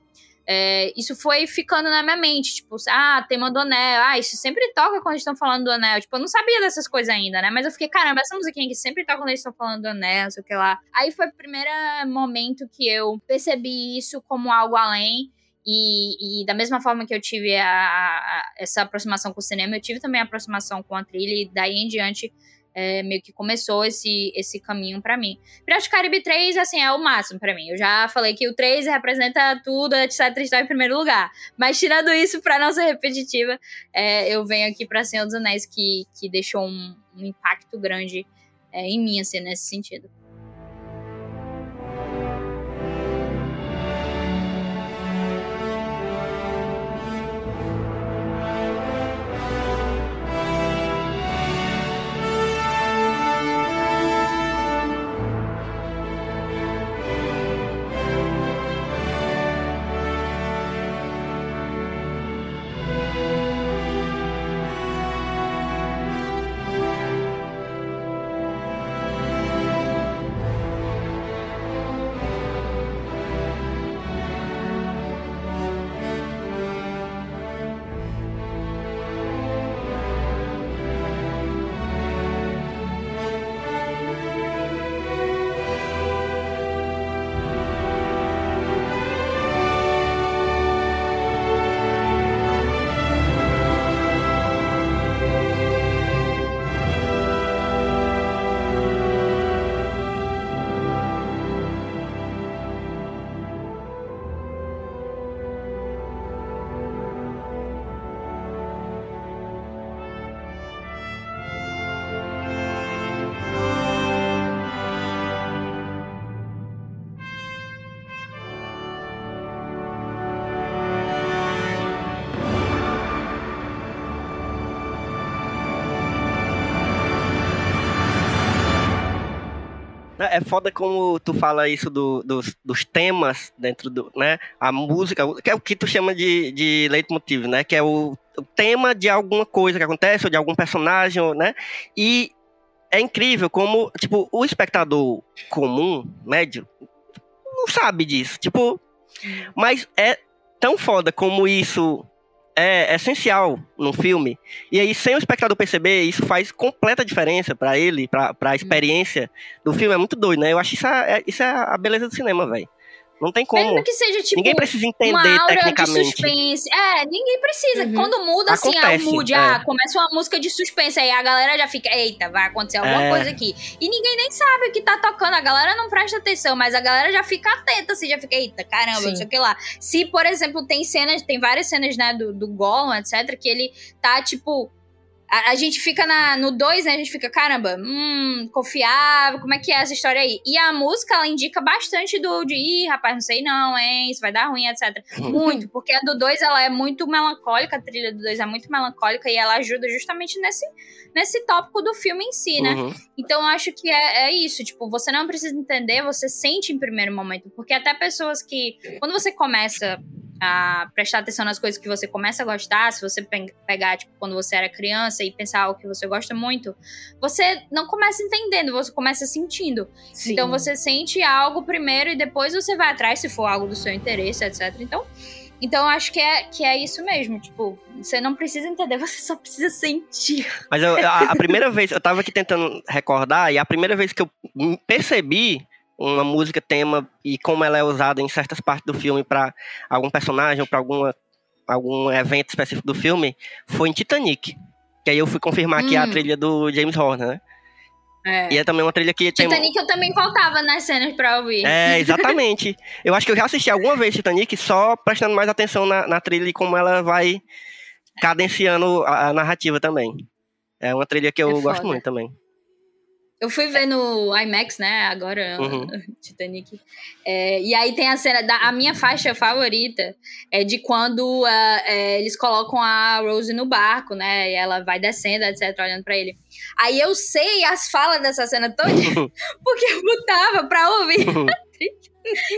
É, isso foi ficando na minha mente, tipo, ah, tema do anel, ah, isso sempre toca quando estão falando do anel. Tipo, eu não sabia dessas coisas ainda, né? Mas eu fiquei, caramba, essa musiquinha aqui sempre toca quando eles estão falando do anel, sei o que lá. Aí foi o primeiro momento que eu percebi isso como algo além. E, e, da mesma forma que eu tive a, a, essa aproximação com o cinema, eu tive também a aproximação com a trilha, e daí em diante é, meio que começou esse, esse caminho pra mim. Piratas Caribe 3, assim, é o máximo pra mim. Eu já falei que o 3 representa tudo, etc, está em primeiro lugar. Mas tirando isso, pra não ser repetitiva, é, eu venho aqui pra Senhor dos Anéis, que, que deixou um, um impacto grande é, em mim, assim, nesse sentido. É foda como tu fala isso do, dos, dos temas dentro do, né? A música, que é o que tu chama de, de leitmotiv, né? Que é o, o tema de alguma coisa que acontece, ou de algum personagem, né? E é incrível como, tipo, o espectador comum, médio, não sabe disso. Tipo, mas é tão foda como isso é essencial no filme. E aí, sem o espectador perceber, isso faz completa diferença para ele, pra, pra experiência do filme. É muito doido, né? Eu acho isso é, isso é a beleza do cinema, velho. Não tem como. Mesmo que seja, tipo, ninguém precisa entender uma aura tecnicamente. de suspense. É, ninguém precisa. Uhum. Quando muda, assim, ah, o mood, é. ah, começa uma música de suspense, aí a galera já fica, eita, vai acontecer alguma É. coisa aqui. E ninguém nem sabe o que tá tocando, a galera não presta atenção, mas a galera já fica atenta, assim, já fica, eita, caramba, Sim. não sei o que lá. Se, por exemplo, tem cenas, tem várias cenas, né, do, do Gollum, etc., que ele tá, tipo... A, a gente fica na, no 2, né? A gente fica, caramba, hum, confiável, como é que é essa história aí? E a música, ela indica bastante do de, ih, rapaz, não sei não, hein, isso vai dar ruim, etc. Muito, porque a do 2 ela é muito melancólica, a trilha do 2 é muito melancólica e ela ajuda justamente nesse, nesse tópico do filme em si, né? Uhum. Então eu acho que é, é isso, tipo, você não precisa entender, você sente em primeiro momento, porque até pessoas que, quando você começa a prestar atenção nas coisas que você começa a gostar, se você pe- pegar, tipo, quando você era criança e pensar o que você gosta muito, você não começa entendendo, você começa sentindo. Sim. Então você sente algo primeiro e depois você vai atrás se for algo do seu interesse, etc. Então, então eu acho que é, que é isso mesmo. Tipo, você não precisa entender, você só precisa sentir. Mas eu- a, a primeira vez, eu tava aqui tentando recordar, e a primeira vez que eu percebi uma música tema e como ela é usada em certas partes do filme pra algum personagem ou pra alguma, algum evento específico do filme foi em Titanic. Que aí eu fui confirmar que é a Hum. trilha do James Horner, né? É. E é também uma trilha que tem. Titanic eu também voltava nas cenas pra ouvir. É, exatamente. eu acho que eu já assisti alguma vez Titanic só prestando mais atenção na, na trilha e como ela vai cadenciando a, a narrativa também. É uma trilha que eu É gosto muito também. Eu fui ver no IMAX, né, agora, Uhum. Titanic. É, e aí tem a cena, da, a minha faixa favorita é de quando ah, é, eles colocam a Rose no barco, né, e ela vai descendo, etc, olhando pra ele. Aí eu sei as falas dessa cena toda, porque eu botava pra ouvir.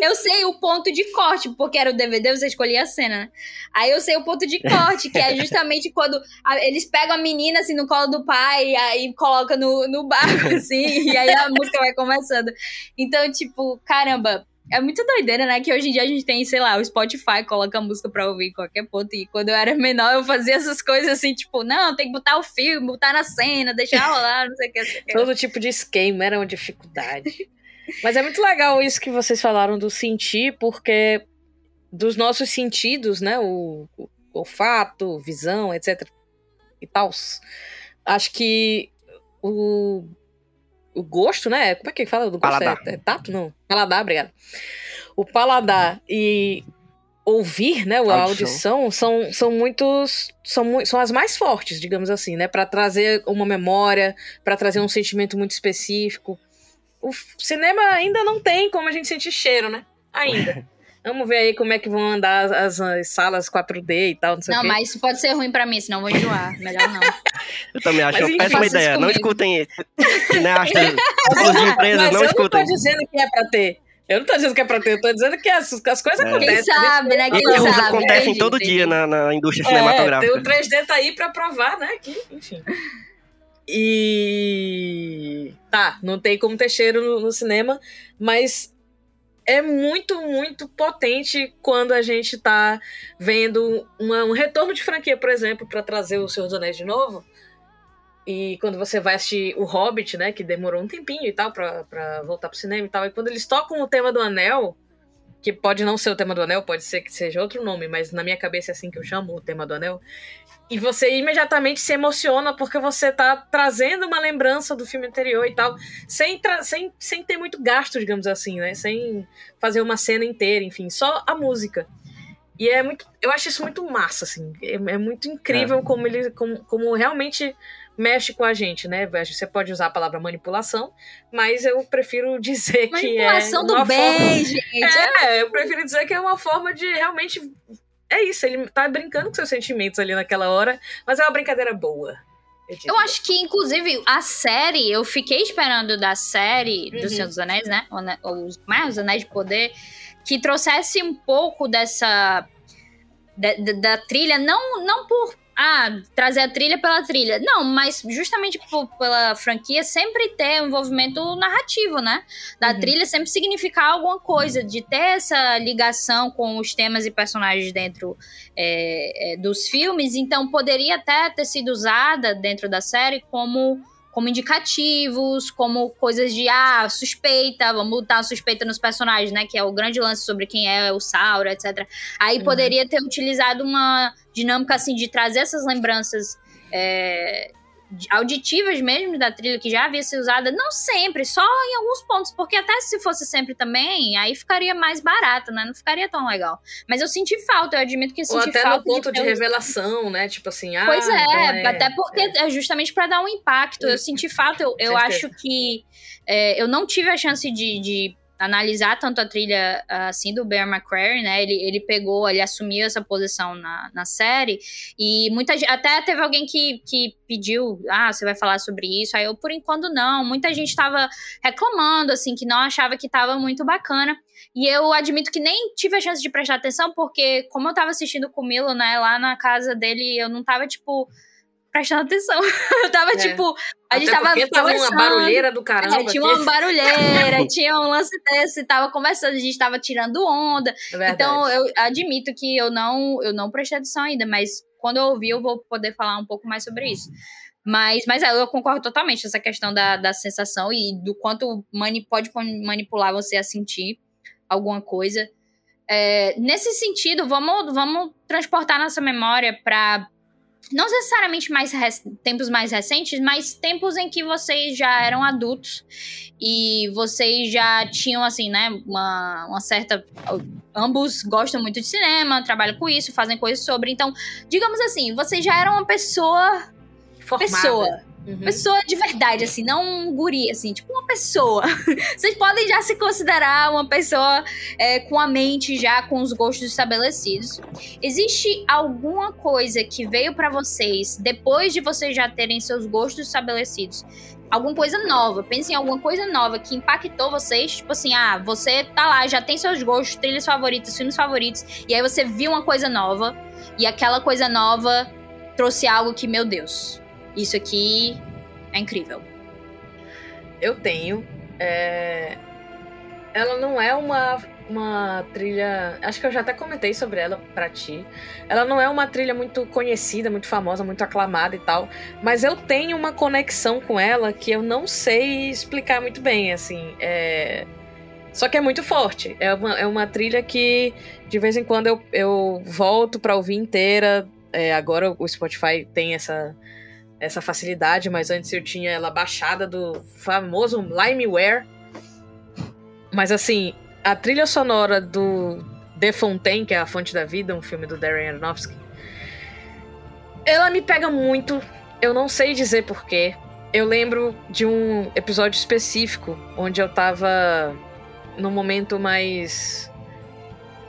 Eu sei o ponto de corte, porque era o DVD, você escolhia a cena, né? Aí eu sei o ponto de corte, que é justamente quando a- eles pegam a menina assim no colo do pai e aí coloca no, no barco, assim, e aí a música vai começando. Então, tipo, caramba. É muito doideira, né? Que hoje em dia a gente tem, sei lá, o Spotify coloca música pra ouvir em qualquer ponto. E quando eu era menor, eu fazia essas coisas assim, tipo, não, tem que botar o filme, botar na cena, deixar rolar, não sei o que. Não sei o que. Todo tipo de esquema era uma dificuldade. Mas é muito legal isso que vocês falaram do sentir, porque dos nossos sentidos, né? O, o olfato, visão, etc. e tal. Acho que o, o gosto, né? Como é que fala do gosto? Paladar. É, é tato? Não. Paladar, obrigado. O paladar e ouvir, né? A Audição. audição são, são muitos. São, são as mais fortes, digamos assim, né? Pra trazer uma memória, pra trazer um sentimento muito específico. O cinema ainda não tem como a gente sentir cheiro, né? Ainda. Vamos ver aí como é que vão andar as, as salas 4D e tal, não sei Não, mas isso pode ser ruim pra mim, senão eu vou enjoar. Melhor não. Eu também acho Mas uma enfim, péssima ideia. Não escutem cineastas, donos de empresas, Mas não eu escutem. não tô dizendo que é pra ter. Eu não tô dizendo que é pra ter, eu tô dizendo que as, as coisas É. Quem acontecem. sabe, né? Quem Erros sabe. acontecem Entendi, todo entendi. dia na, na indústria É, tem cinematográfica. o 3D tá aí pra provar, né? Que, enfim. E. Tá, não tem como ter cheiro no, no cinema, mas é muito, muito potente quando a gente tá vendo uma- um retorno de franquia, por exemplo, pra trazer o Senhor dos Anéis de novo. E quando você vai assistir o Hobbit, né, que demorou um tempinho e tal pra, pra voltar pro cinema e tal, e quando eles tocam o tema do Anel, que pode não ser o tema do Anel, pode ser que seja outro nome, mas na minha cabeça é assim que eu chamo o tema do Anel. E você imediatamente se emociona porque você tá trazendo uma lembrança do filme anterior e tal, sem, sem, sem ter muito gasto, digamos assim, né? Sem fazer uma cena inteira, enfim, só a música. E é muito. Eu acho isso muito massa, assim. É, é muito incrível como ele. Como, como realmente mexe com a gente, né? Você pode usar a palavra manipulação, mas eu prefiro dizer que é. Manipulação do uma bem, forma- gente. é, eu prefiro dizer que é uma forma de realmente. É isso, ele tá brincando com seus sentimentos ali naquela hora, mas é uma brincadeira boa. diria. Eu acho que, inclusive, a série, eu fiquei esperando da série Uhum. do Senhor dos Anéis, né? Os, é? Os Anéis de Poder, que trouxesse um pouco dessa. Da, da- da trilha, não, não por. Ah, trazer a trilha pela trilha. Não, mas justamente por- pela franquia sempre ter um envolvimento narrativo, né? Da Uhum. trilha sempre significar alguma coisa, de ter essa ligação com os temas e personagens dentro é, é, dos filmes, então poderia até ter sido usada dentro da série como, como indicativos, como coisas de ah, suspeita, vamos botar suspeita nos personagens, né? Que é o grande lance sobre quem é o Sauron, etc. Aí Uhum. poderia ter utilizado uma dinâmica assim de trazer essas lembranças. é, auditivas mesmo da trilha que já havia sido usada, não sempre, só em alguns pontos, porque até se fosse sempre também, aí ficaria mais barato, né? Não ficaria tão legal. Mas eu senti falta, eu admito que eu Ou senti até falta no ponto de, um- revelação, né? Tipo assim, ah. Pois é, então até porque é. justamente para dar um impacto. Eu senti falta, eu, eu acho que é, eu não tive a chance de, de analisar tanto a trilha assim do Bear McCreary, né? Ele, ele pegou, ele assumiu essa posição na, na série e muita gente, até teve alguém que, que pediu, ah, você vai falar sobre isso? Aí eu, por enquanto, não. Muita gente tava reclamando, assim, que não achava que tava muito bacana. E eu admito que nem tive a chance de prestar atenção, porque como eu tava assistindo com o Milo, né, lá na casa dele, eu não tava, tipo, prestando atenção. eu tava, É. tipo, a gente tava tava uma barulheira do caramba. É, tinha uma barulheira, tinha um lance desse, tava conversando, a gente tava tirando onda. É. Então, eu admito que eu não, eu não prestei atenção ainda, mas quando eu ouvir, eu vou poder falar um pouco mais sobre isso. Mas, mas é, eu concordo totalmente essa questão da, da sensação e do quanto mani, pode manipular você a sentir alguma coisa. É, nesse sentido, vamos, vamos transportar nossa memória para não necessariamente mais tempos mais recentes, mas tempos em que vocês já eram adultos e vocês já tinham, assim, né, uma, uma certa. Ambos gostam muito de cinema, trabalham com isso, fazem coisas sobre. Então, digamos assim, vocês já eram uma pessoa. Formada. Pessoa. Uhum. Pessoa de verdade, assim, não um guri, assim, tipo uma pessoa. Vocês podem já se considerar uma pessoa é, com a mente já com os gostos estabelecidos. Existe alguma coisa que veio pra vocês depois de vocês já terem seus gostos estabelecidos? Alguma coisa nova, pense em alguma coisa nova que impactou vocês, tipo assim, ah, você tá lá, já tem seus gostos, trilhas favoritas, filmes favoritos, e aí você viu uma coisa nova, e aquela coisa nova trouxe algo que, meu Deus, isso aqui é incrível. Eu tenho. é, Ela não é uma, uma trilha. Acho que eu já até comentei sobre ela pra ti. Ela não é uma trilha muito conhecida, muito famosa, muito aclamada e tal. Mas eu tenho uma conexão com ela que eu não sei explicar muito bem, assim. É... Só que é muito forte. É uma, é uma trilha que de vez em quando eu, eu volto pra ouvir inteira. É, agora o Spotify tem essa essa facilidade, mas antes eu tinha ela baixada do famoso Limeware. Mas assim, a trilha sonora do The Fontaine, que é A Fonte da Vida, um filme do Darren Aronofsky, ela me pega muito. Eu não sei dizer porquê. Eu lembro de um episódio específico onde eu tava num momento mais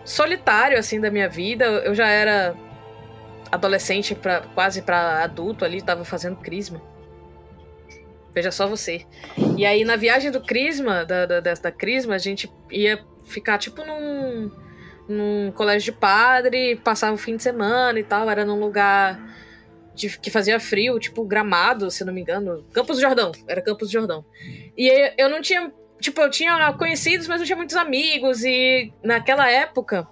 solitário assim da minha vida. Eu já era adolescente para quase para adulto ali, tava fazendo crisma. Veja só você. E aí na viagem do crisma, da, da, da crisma, a gente ia ficar tipo num, num colégio de padre, passava o fim de semana e tal, era num lugar de, que fazia frio, tipo Gramado, se não me engano. Campos do Jordão, era Campos do Jordão. E eu não tinha, tipo, eu tinha conhecidos, mas não tinha muitos amigos e naquela época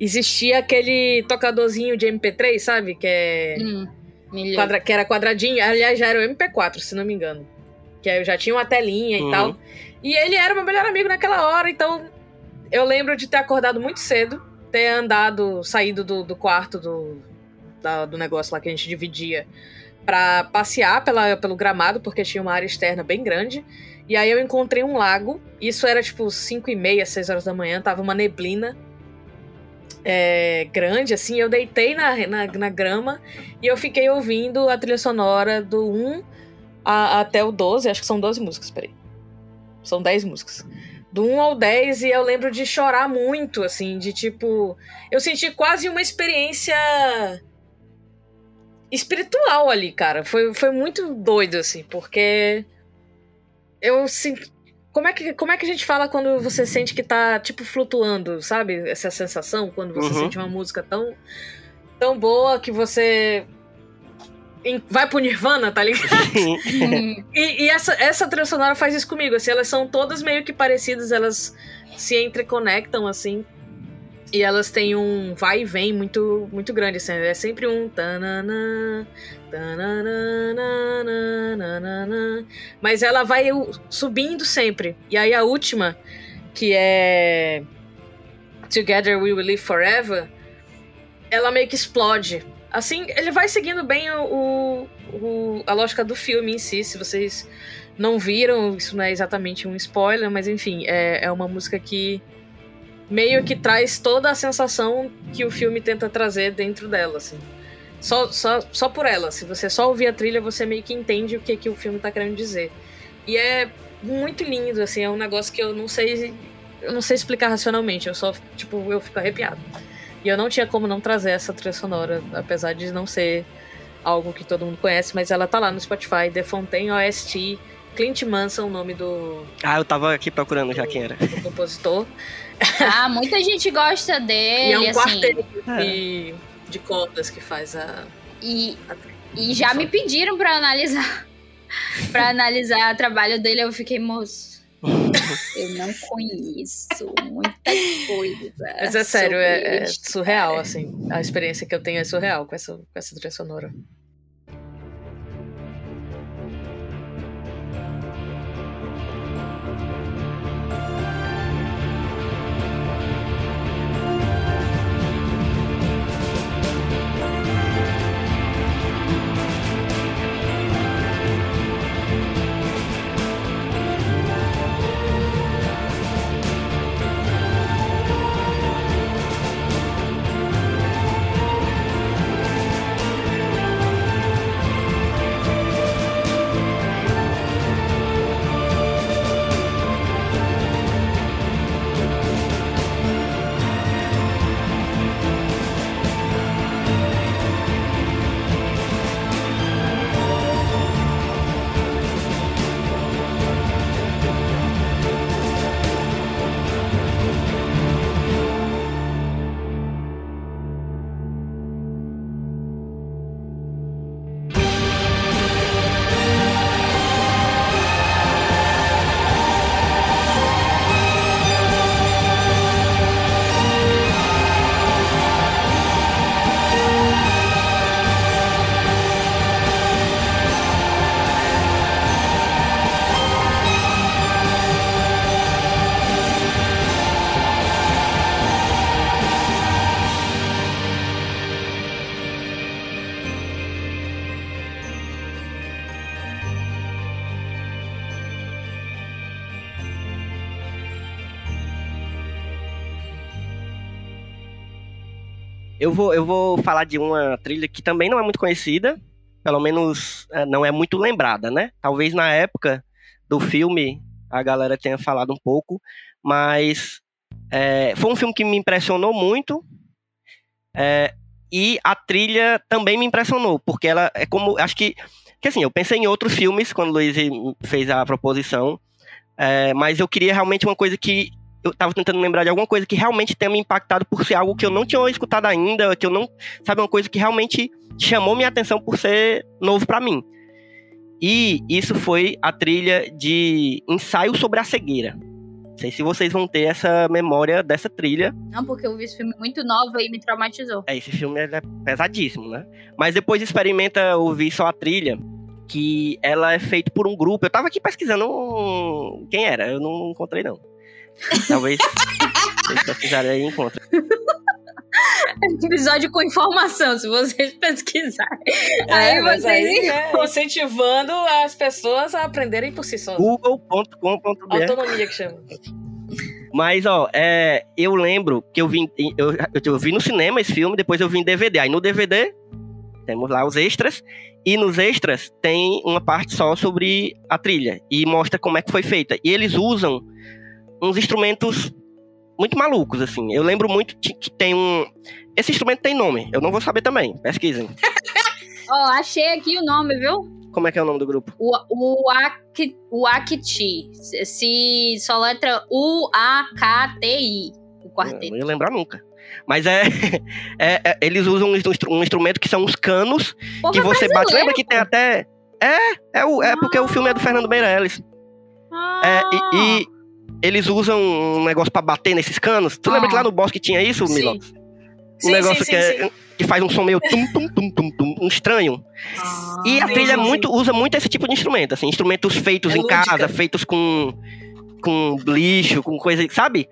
existia aquele tocadorzinho de MP3, sabe? Que é. Hum, quadra- que era quadradinho. Aliás, já era o MP4, se não me engano. Que aí eu já tinha uma telinha Uhum. e tal. E ele era o meu melhor amigo naquela hora, então eu lembro de ter acordado muito cedo, ter andado, saído do, do quarto do, da- do negócio lá que a gente dividia pra passear pela, pelo gramado, porque tinha uma área externa bem grande. E aí eu encontrei um lago. Isso era tipo 5 e meia, 6 horas da manhã, tava uma neblina é, grande, assim. Eu deitei na, na, na grama e eu fiquei ouvindo a trilha sonora do 1 a- até o 12. Acho que são 12 músicas, peraí. São 10 músicas. Do 1 ao 10, e eu lembro de chorar muito, assim, de tipo. Eu senti quase uma experiência espiritual ali, cara. Foi, foi muito doido, assim, porque eu. Como é, que, como é que a gente fala quando você sente que tá, tipo, flutuando, sabe? Essa sensação, quando você Uhum. sente uma música tão, tão boa que você vai pro Nirvana, tá ligado? E, e essa, essa trilha sonora faz isso comigo, assim, elas são todas meio que parecidas, elas se entreconectam, assim, e elas têm um vai e vem muito, muito grande, assim, é sempre um mas ela vai subindo sempre, e aí a última, que é Together We Will Live Forever, ela meio que explode, assim, ele vai seguindo bem o- o- a lógica do filme em si. Se vocês não viram, isso não é exatamente um spoiler, mas enfim, é, é uma música que meio que traz toda a sensação que o filme tenta trazer dentro dela, assim. Só, só, só por ela. Se você só ouvir a trilha, você meio que entende o que, que o filme tá querendo dizer. E é muito lindo, assim, é um negócio que eu não sei. Eu não sei explicar racionalmente, eu só, tipo, eu fico arrepiado. E eu não tinha como não trazer essa trilha sonora, apesar de não ser algo que todo mundo conhece, mas ela tá lá no Spotify, The Fontaine OST, Clint Manson, o nome do, Ah, eu tava aqui procurando já quem era. do compositor. Ah, muita gente gosta dele, e é um assim. quarteto É. de, de cordas que faz a. E, e já me pediram pra analisar. pra analisar o trabalho dele, eu fiquei, moço. Eu não conheço muita coisa. Mas é sério, é, é surreal, assim. A experiência que eu tenho é surreal com essa, com essa trilha sonora. Vou, eu vou falar de uma trilha que também não é muito conhecida, pelo menos é, não é muito lembrada, né? Talvez na época do filme a galera tenha falado um pouco, mas é, foi um filme que me impressionou muito. É, e a trilha também me impressionou, porque ela é como. Acho que. Que assim, eu pensei em outros filmes quando o Luiz fez a proposição, é, mas eu queria realmente uma coisa que. Eu tava tentando lembrar de alguma coisa que realmente tenha me impactado por ser algo que eu não tinha escutado ainda, que eu não. Sabe, uma coisa que realmente chamou minha atenção por ser novo para mim. E isso foi a trilha de Ensaio sobre a Cegueira. Não sei se vocês vão ter essa memória dessa trilha. Não, porque eu vi esse filme muito novo e me traumatizou. É, esse filme é pesadíssimo, né? Mas depois experimenta ouvir só a trilha, que ela é feita por um grupo. Eu tava aqui pesquisando um... quem era, eu não encontrei não. Talvez vocês pesquisarem aí e encontrem. episódio com informação, se vocês pesquisararem. É, aí vocês aí, né, incentivando as pessoas a aprenderem por si só. google.com.br Autonomia que chama. Mas, ó, é, eu lembro que eu vi, eu, eu vi no cinema esse filme, depois eu vi em DVD. Aí no DVD temos lá os extras, e nos extras tem uma parte só sobre a trilha, e mostra como é que foi feita. E eles usam uns instrumentos muito malucos, assim. Eu lembro muito que tem um. Esse instrumento tem nome, eu não vou saber também, pesquisem. Ó, oh, achei aqui o nome, viu? Como é que é o nome do grupo? O, o, Ak, o Akti. Se soletra U-A-K-T-I. O quarteto. Eu não ia lembrar nunca. Mas é, é, é, Eles usam um instrumento que são os canos Porra, que você bate. Lembra que tem até. É, é, o, é ah. porque o filme é do Fernando Meirelles. Ah. É, e, e eles usam um negócio para bater nesses canos. Tu ah. lembra que lá no bosque tinha isso, Milo? Um sim, negócio sim, que, sim, é, que faz um som meio tum, tum, tum, tum, tum um estranho. Ah, e a trilha muito, usa muito esse tipo de instrumento, assim, instrumentos feitos é em lúdica. casa, feitos com, com lixo, com coisa, sabe?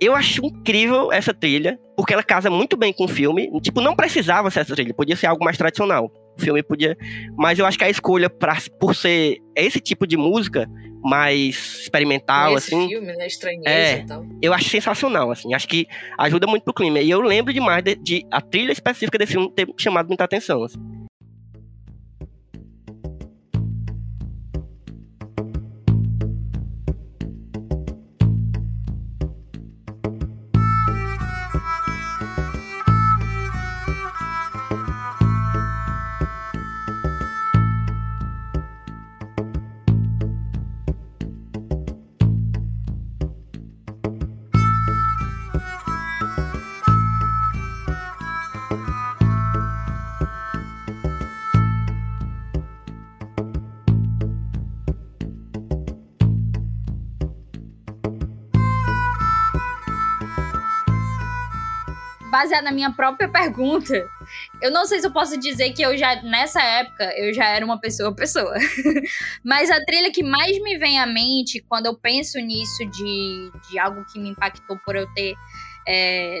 Eu acho incrível essa trilha, porque ela casa muito bem com o filme. Tipo, não precisava ser essa trilha, podia ser algo mais tradicional. Filme podia. Mas eu acho que a escolha pra, por ser esse tipo de música mais experimental, assim. filme, né? Estranheza é, e tal. Eu acho sensacional, assim. Acho que ajuda muito pro clima. E eu lembro demais de, de a trilha específica desse filme ter chamado muita atenção, assim. Baseado na minha própria pergunta, eu não sei se eu posso dizer que eu já, nessa época, eu já era uma pessoa pessoa. Mas a trilha que mais me vem à mente quando eu penso nisso de, de algo que me impactou por eu ter é,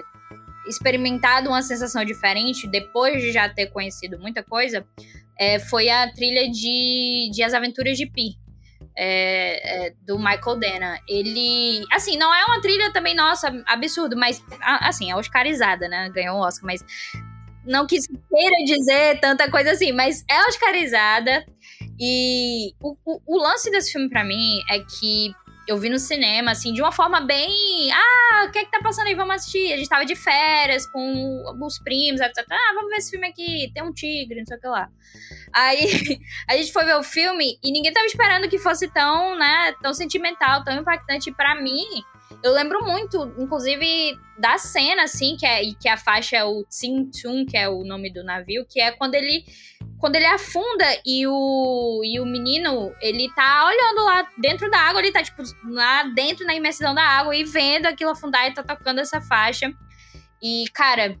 experimentado uma sensação diferente depois de já ter conhecido muita coisa, é, foi a trilha de, de As Aventuras de Pi é, é, do Michael Dana. Ele, assim, não é uma trilha também, nossa, absurdo, mas, assim, é oscarizada, né? Ganhou um Oscar, mas não quis queira dizer tanta coisa assim, mas é oscarizada. E o, o, o lance desse filme para mim é que eu vi no cinema, assim, de uma forma bem. Ah, o que é que tá passando aí? Vamos assistir. A gente tava de férias com os primos, etc. Ah, vamos ver esse filme aqui. Tem um tigre, não sei o que lá. Aí a gente foi ver o filme e ninguém tava esperando que fosse tão, né, tão sentimental, tão impactante para mim. Eu lembro muito, inclusive, da cena, assim, que é, que a faixa é o Tsin Tsun, que é o nome do navio, que é quando ele quando ele afunda e o, e o menino, ele tá olhando lá dentro da água, ele tá, tipo, lá dentro na imensidão da água e vendo aquilo afundar e tá tocando essa faixa. E, cara,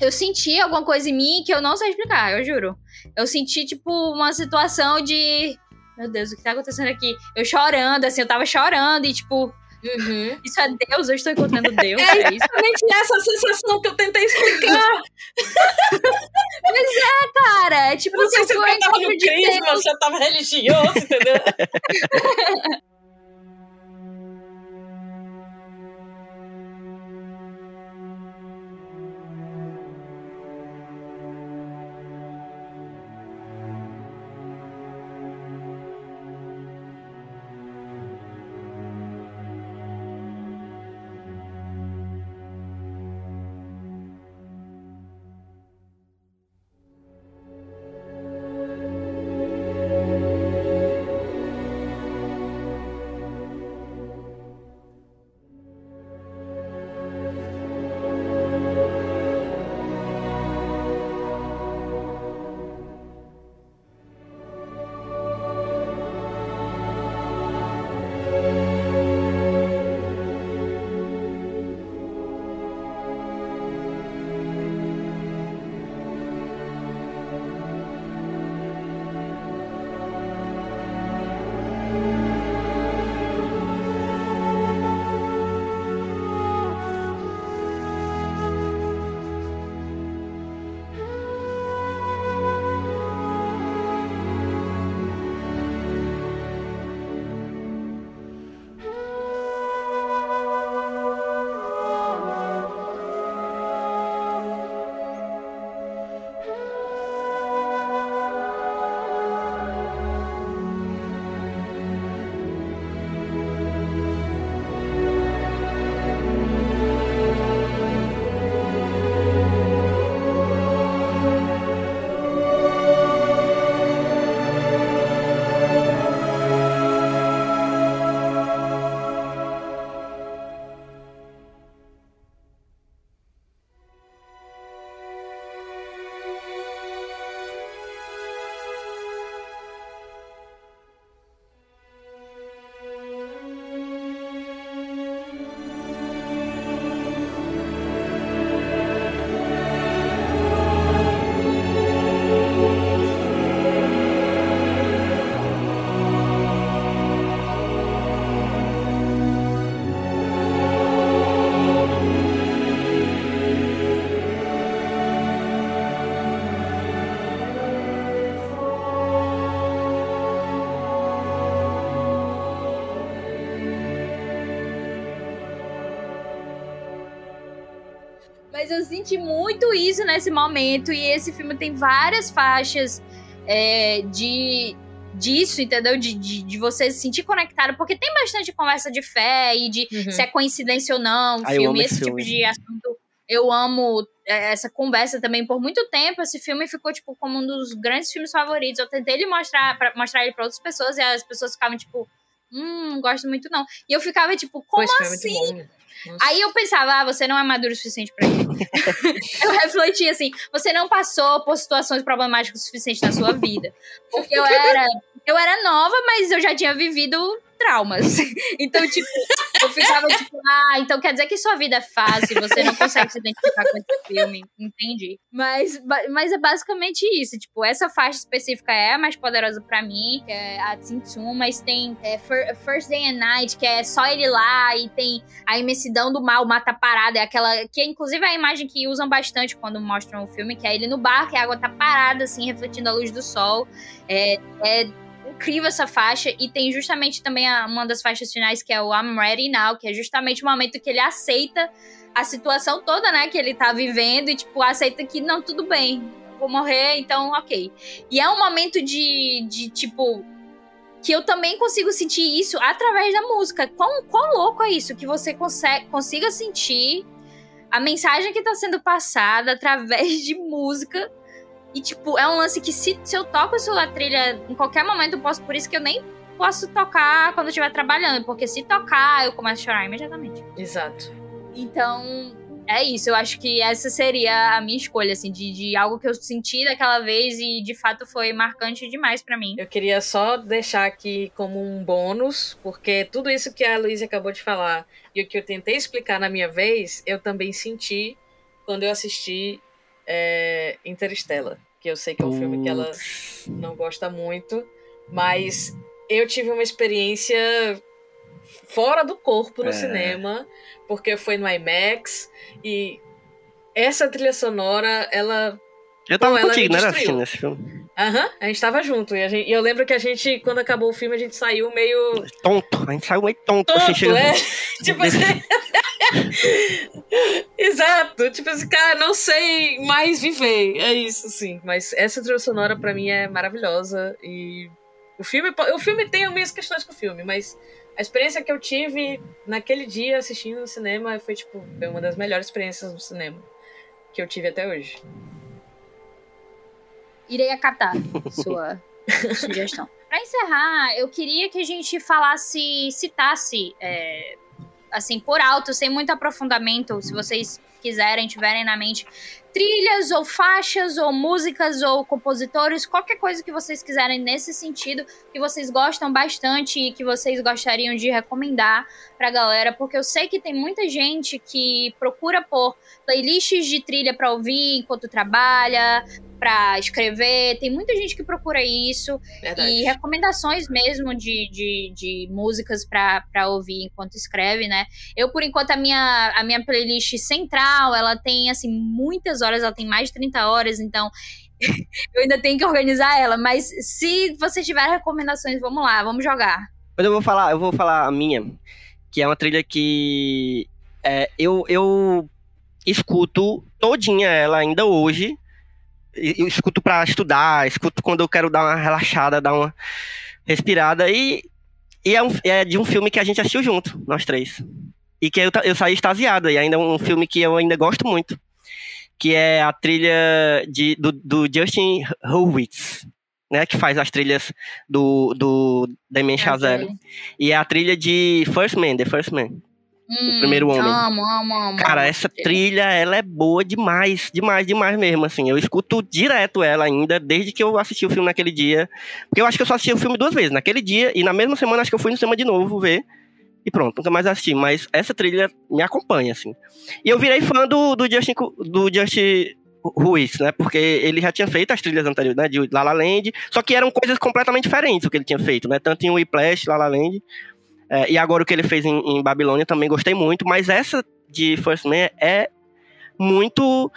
eu senti alguma coisa em mim que eu não sei explicar, eu juro. Eu senti, tipo, uma situação de. Meu Deus, o que tá acontecendo aqui? Eu chorando, assim, eu tava chorando e, tipo, Uhum. Isso é Deus, eu estou encontrando Deus. É, é exatamente essa sensação que eu tentei explicar. Mas é, cara. É tipo, eu não sei se eu tava no de crisma, você tava religioso, entendeu? senti muito isso nesse momento. E esse filme tem várias faixas é, de disso, entendeu? De, de, de, você se sentir conectado, porque tem bastante conversa de fé e de uhum. se é coincidência ou não, ah, filme, esse tipo filme. tipo de assunto. Eu amo é, essa conversa também por muito tempo. Esse filme ficou, tipo, como um dos grandes filmes favoritos. Eu tentei ele mostrar, pra, mostrar ele pra outras pessoas e as pessoas ficavam, tipo, hum, não gosto muito não. E eu ficava, tipo, como assim? Aí eu pensava, ah, você não é maduro o suficiente para isso. eu refleti assim, você não passou por situações problemáticas o suficiente na sua vida. Porque eu era, eu era nova, mas eu já tinha vivido traumas. Então, tipo, eu ficava tipo, ah, então quer dizer que sua vida é fácil, você não consegue se identificar com esse filme. Entendi. Mas, mas é basicamente isso. Tipo, essa faixa específica é a mais poderosa para mim, que é a Tsum, mas tem é, First Day and Night, que é só ele lá, e tem a imensidão do mal, mata parada, é aquela. Que é inclusive a imagem que usam bastante quando mostram o filme, que é ele no bar, que a água tá parada, assim, refletindo a luz do sol. É, é incrível essa faixa e tem justamente também a, uma das faixas finais que é o I'm Ready Now, que é justamente o momento que ele aceita a situação toda, né, que ele tá vivendo e tipo aceita que não tudo bem, vou morrer, então OK. E é um momento de, de tipo que eu também consigo sentir isso através da música. Quão, quão louco é isso que você consegue, consiga sentir a mensagem que está sendo passada através de música e, tipo, é um lance que se, se eu toco a trilha em qualquer momento, eu posso. Por isso que eu nem posso tocar quando eu estiver trabalhando. Porque se tocar, eu começo a chorar imediatamente. Exato. Então, é isso. Eu acho que essa seria a minha escolha, assim, de, de algo que eu senti daquela vez e de fato foi marcante demais para mim. Eu queria só deixar aqui como um bônus, porque tudo isso que a Luísa acabou de falar e o que eu tentei explicar na minha vez, eu também senti quando eu assisti é Interstellar, que eu sei que é um filme que ela não gosta muito, mas eu tive uma experiência fora do corpo no é. cinema, porque foi no IMAX e essa trilha sonora, ela eu tava Bom, contigo, não era assistindo esse filme? Aham, uhum, a gente tava junto. E, gente, e, eu lembro que a gente, quando acabou o filme, a gente saiu meio. Tonto, a gente saiu meio tonto. tonto assim, é? tipo assim. Exato, tipo assim, cara, não sei mais viver. É isso, sim. Mas essa trilha sonora pra mim é maravilhosa. E o filme, o filme tem as minhas questões com o filme, mas a experiência que eu tive naquele dia assistindo no cinema foi, tipo, uma das melhores experiências no cinema que eu tive até hoje irei acatar sua sugestão. Para encerrar, eu queria que a gente falasse, citasse, é, assim, por alto, sem muito aprofundamento, se vocês quiserem, tiverem na mente, trilhas ou faixas ou músicas ou compositores, qualquer coisa que vocês quiserem nesse sentido, que vocês gostam bastante e que vocês gostariam de recomendar pra galera, porque eu sei que tem muita gente que procura por playlists de trilha para ouvir enquanto trabalha, para escrever. Tem muita gente que procura isso. Verdade. E recomendações mesmo de, de, de músicas para ouvir enquanto escreve, né? Eu, por enquanto, a minha, a minha playlist central, ela tem, assim, muitas horas, ela tem mais de 30 horas, então eu ainda tenho que organizar ela. Mas se você tiver recomendações, vamos lá, vamos jogar. Mas eu vou falar, eu vou falar a minha, que é uma trilha que é, eu, eu escuto todinha ela ainda hoje, eu escuto para estudar, escuto quando eu quero dar uma relaxada, dar uma respirada. E, e é, um, é, de um filme que a gente assistiu junto, nós três. E que eu, eu saí extasiado, e ainda é um filme que eu ainda gosto muito. Que é a trilha de, do, do Justin Hurwitz, né? Que faz as trilhas do, do Damien Chazelle. Okay. E é a trilha de First Man, The First Man. Hum, o primeiro homem. Amo, amo, amo. Cara, essa trilha, ela é boa demais, demais, demais mesmo, assim. Eu escuto direto ela ainda, desde que eu assisti o filme naquele dia. Porque eu acho que eu só assisti o filme duas vezes, naquele dia, e na mesma semana acho que eu fui no cinema de novo ver. E pronto, nunca mais assisti. Mas essa trilha me acompanha, assim. E eu virei fã do, do Justin, do Justin Ruiz, né? Porque ele já tinha feito as trilhas anteriores, né? De La La Land, só que eram coisas completamente diferentes o que ele tinha feito, né? Tanto em Whiplash, La La Land, é, e agora o que ele fez em, em Babilônia também gostei muito, mas essa de First Man é muito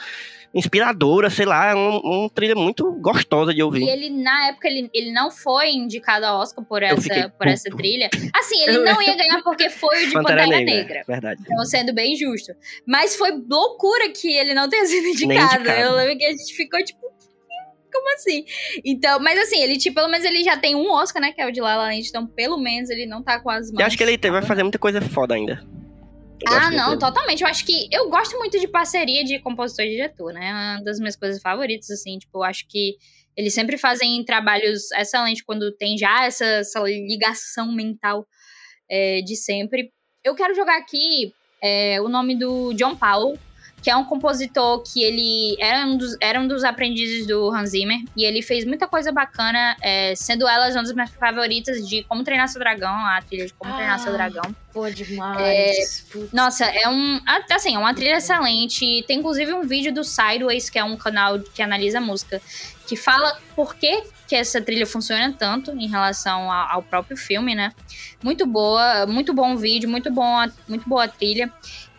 inspiradora, sei lá, é um, um trilha muito gostosa de ouvir. E ele, na época, ele, ele não foi indicado ao Oscar por essa, por essa trilha. Assim, ele não ia ganhar porque foi o de Pantera, Negra. Verdade. Então, sendo bem justo. Mas foi loucura que ele não tenha sido indicado. indicado. Eu lembro que a gente ficou tipo. Como assim? Então, mas assim, ele, tipo, pelo menos ele já tem um Oscar, né? Que é o de La La Land. Então, pelo menos ele não tá com as mãos. Eu acho que ele vai fazer muita coisa foda ainda. Eu Ah, não, totalmente. Eu acho que. Eu gosto muito de parceria de compositor e diretor, né? É uma das minhas coisas favoritas, assim. Tipo, eu acho que eles sempre fazem trabalhos excelentes quando tem já essa, essa ligação mental é, de sempre. Eu quero jogar aqui é, o nome do John Powell, que é um compositor que ele era um dos, era um dos aprendizes do Hans Zimmer. E ele fez muita coisa bacana, é, sendo elas uma das minhas favoritas de Como Treinar Seu Dragão, a trilha de Como Treinar Seu Ah. Dragão. Pô, demais. Putz. Nossa, é um. Assim, é uma trilha excelente. Tem inclusive um vídeo do Sideways, que é um canal que analisa música, que fala por que, que essa trilha funciona tanto em relação a- ao próprio filme, né? Muito boa, muito bom vídeo, muito, bom, muito boa trilha.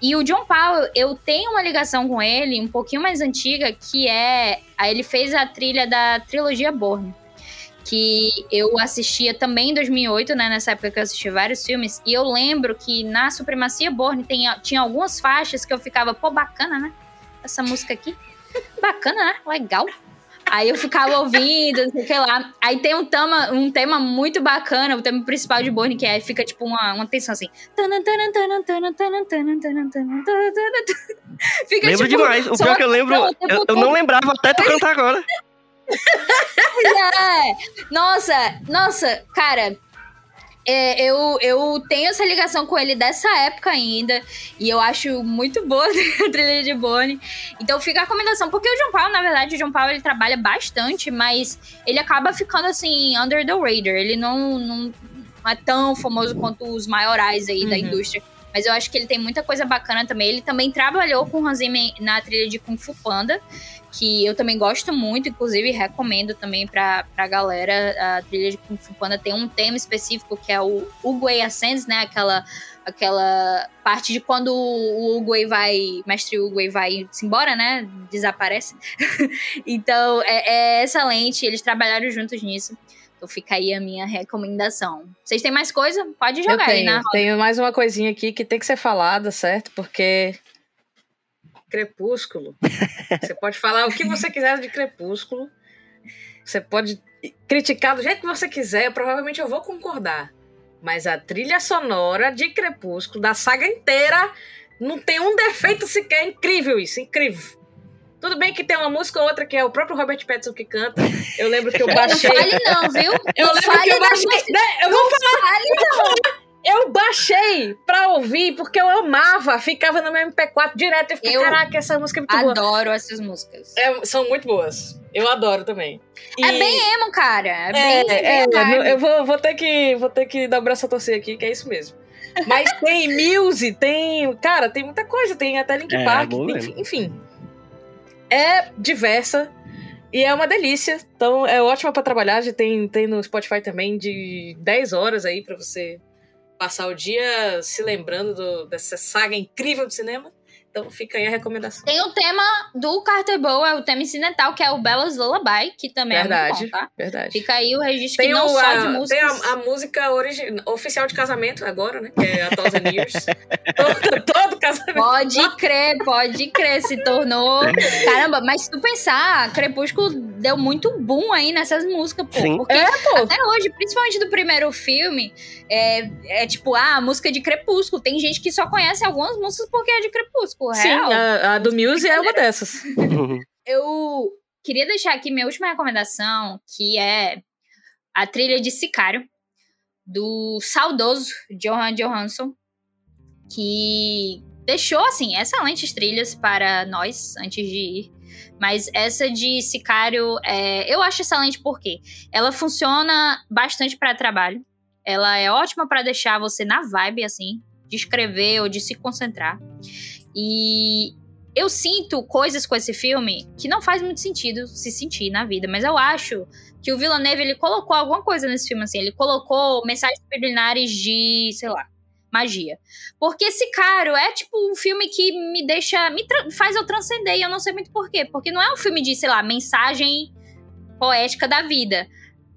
E o John Powell, eu tenho uma ligação com ele, um pouquinho mais antiga, que é. Ele fez a trilha da trilogia Borne que eu assistia também em 2008, né? Nessa época que eu assistia vários filmes. E eu lembro que na Supremacia Borne tem, tinha algumas faixas que eu ficava, pô, bacana, né? Essa música aqui. Bacana, né? Legal. Aí eu ficava ouvindo, não sei o que lá. Aí tem um tema, um tema muito bacana, o tema principal de Borne, que é, fica tipo uma, uma tensão assim. Fica Lembro tipo, demais. O pior que eu lembro. Eu, eu não lembrava até tu cantar agora. É. Nossa, nossa, cara. É, eu, eu tenho essa ligação com ele dessa época ainda. E eu acho muito boa a trilha de Bonnie. Então fica a recomendação. Porque o John Paul, na verdade, o John Paul ele trabalha bastante, mas ele acaba ficando assim, under the radar. Ele não, não é tão famoso quanto os maiorais aí da Uhum. indústria. Mas eu acho que ele tem muita coisa bacana também. Ele também trabalhou com o Hans Zimmer na trilha de Kung Fu Panda, que eu também gosto muito, inclusive recomendo também pra, pra galera. A trilha de Kung Fu Panda tem um tema específico que é o Uguay Ascends, né? Aquela, aquela parte de quando o Uguay vai, mestre Uguay vai se embora, né? Desaparece. então é, é excelente, eles trabalharam juntos nisso. Então fica aí a minha recomendação. Vocês têm mais coisa? Pode Eu jogar aí tenho, na tenho mais uma coisinha aqui que tem que ser falada, certo? Porque. Crepúsculo. você pode falar o que você quiser de Crepúsculo. Você pode criticar do jeito que você quiser. Provavelmente eu vou concordar. Mas a trilha sonora de Crepúsculo, da saga inteira, não tem um defeito sequer. É incrível isso, incrível. Tudo bem que tem uma música ou outra que é o próprio Robert Pattinson que canta. Eu lembro que eu Não baixei. fale não, viu? Eu não lembro fale que eu não, baixei. Né? Eu vou fale não. Eu baixei pra ouvir porque eu amava, ficava no meu MP4 direto. Eu fiquei, Eu caraca, essa música é muito boa. Adoro essas músicas. É, são muito boas. Eu adoro também. É E- bem emo, cara. É, É, bem, é, bem vibe. eu vou, vou ter que, vou ter que dar o braço a torcer aqui, que é isso mesmo. Mas tem Muse, tem. Cara, tem muita coisa, tem até Link É, Park, mesmo. enfim. É diversa e é uma delícia. Então é ótima pra trabalhar. Já tem, tem no Spotify também de 10 horas aí pra você passar o dia se lembrando do- dessa saga incrível de cinema. Então fica aí a recomendação. Tem o tema do Carter Bow, é o tema incidental, que é o Bella's Lullaby, que também é Verdade, muito bom, tá? verdade. Fica aí o registro Tem, que não o, só a, de tem músicas. a, a música origi- oficial de casamento agora, né? Que é a Thousand Years. todo, todo casamento. Pode crer, pode crer, se tornou. Caramba, mas se tu pensar, Crepúsculo deu muito boom aí nessas músicas, pô. Sim. Porque É, pô. até hoje, principalmente do primeiro filme, é, é tipo, ah, a música de Crepúsculo. Tem gente que só conhece algumas músicas porque é de Crepúsculo, Sim, real. a, a do Muse é uma dessas. Eu queria deixar aqui minha última recomendação, que é a trilha de Sicário, do saudoso Johan Johansson, que deixou, assim, excelentes trilhas para nós antes de ir. Mas essa de Sicário, é, eu acho excelente porque ela funciona bastante para trabalho. Ela é ótima para deixar você na vibe, assim, de escrever ou de se concentrar. E eu sinto coisas com esse filme que não faz muito sentido se sentir na vida, mas eu acho que o Villeneuve ele colocou alguma coisa nesse filme assim, ele colocou mensagens subliminares de, sei lá, magia. Porque Sicário é tipo um filme que me deixa. me faz eu transcender, e eu não sei muito porquê. Porque não é um filme de, sei lá, mensagem poética da vida.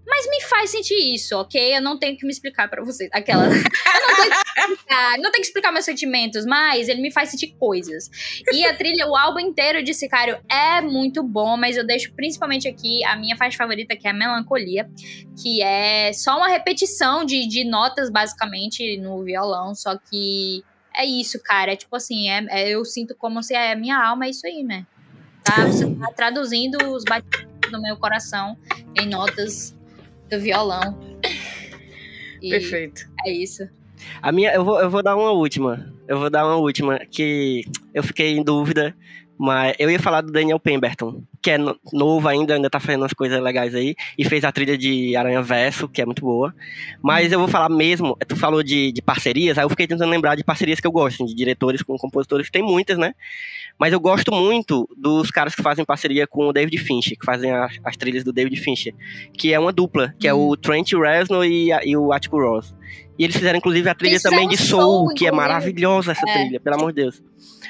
Mas me faz sentir isso, ok? Eu não tenho que me explicar para vocês. Aquela. eu não tenho, que explicar, não tenho que explicar meus sentimentos, mas ele me faz sentir coisas. E a trilha, o álbum inteiro de Sicário é muito bom, mas eu deixo principalmente aqui a minha faixa favorita, que é a Melancolia, que é só uma repetição de, de notas, basicamente, no violão, só que é isso, cara. É tipo assim, é, é eu sinto como se é minha alma, é isso aí, né? Tá? Você tá traduzindo os batidos do meu coração em notas do violão. E Perfeito. É isso. A minha, eu vou, eu vou dar uma última. Eu vou dar uma última que eu fiquei em dúvida, mas eu ia falar do Daniel Pemberton, que é novo ainda, ainda tá fazendo umas coisas legais aí, e fez a trilha de Aranha Verso, que é muito boa. Mas eu vou falar mesmo, tu falou de, de parcerias, aí eu fiquei tentando lembrar de parcerias que eu gosto, de diretores com compositores, tem muitas, né? Mas eu gosto muito dos caras que fazem parceria com o David Fincher, que fazem as, as trilhas do David Fincher, que é uma dupla, que é o Trent Reznor e, e o Attico Ross. E eles fizeram, inclusive, a trilha também de Soul, Soul que é maravilhosa essa é. trilha, pelo amor de Deus.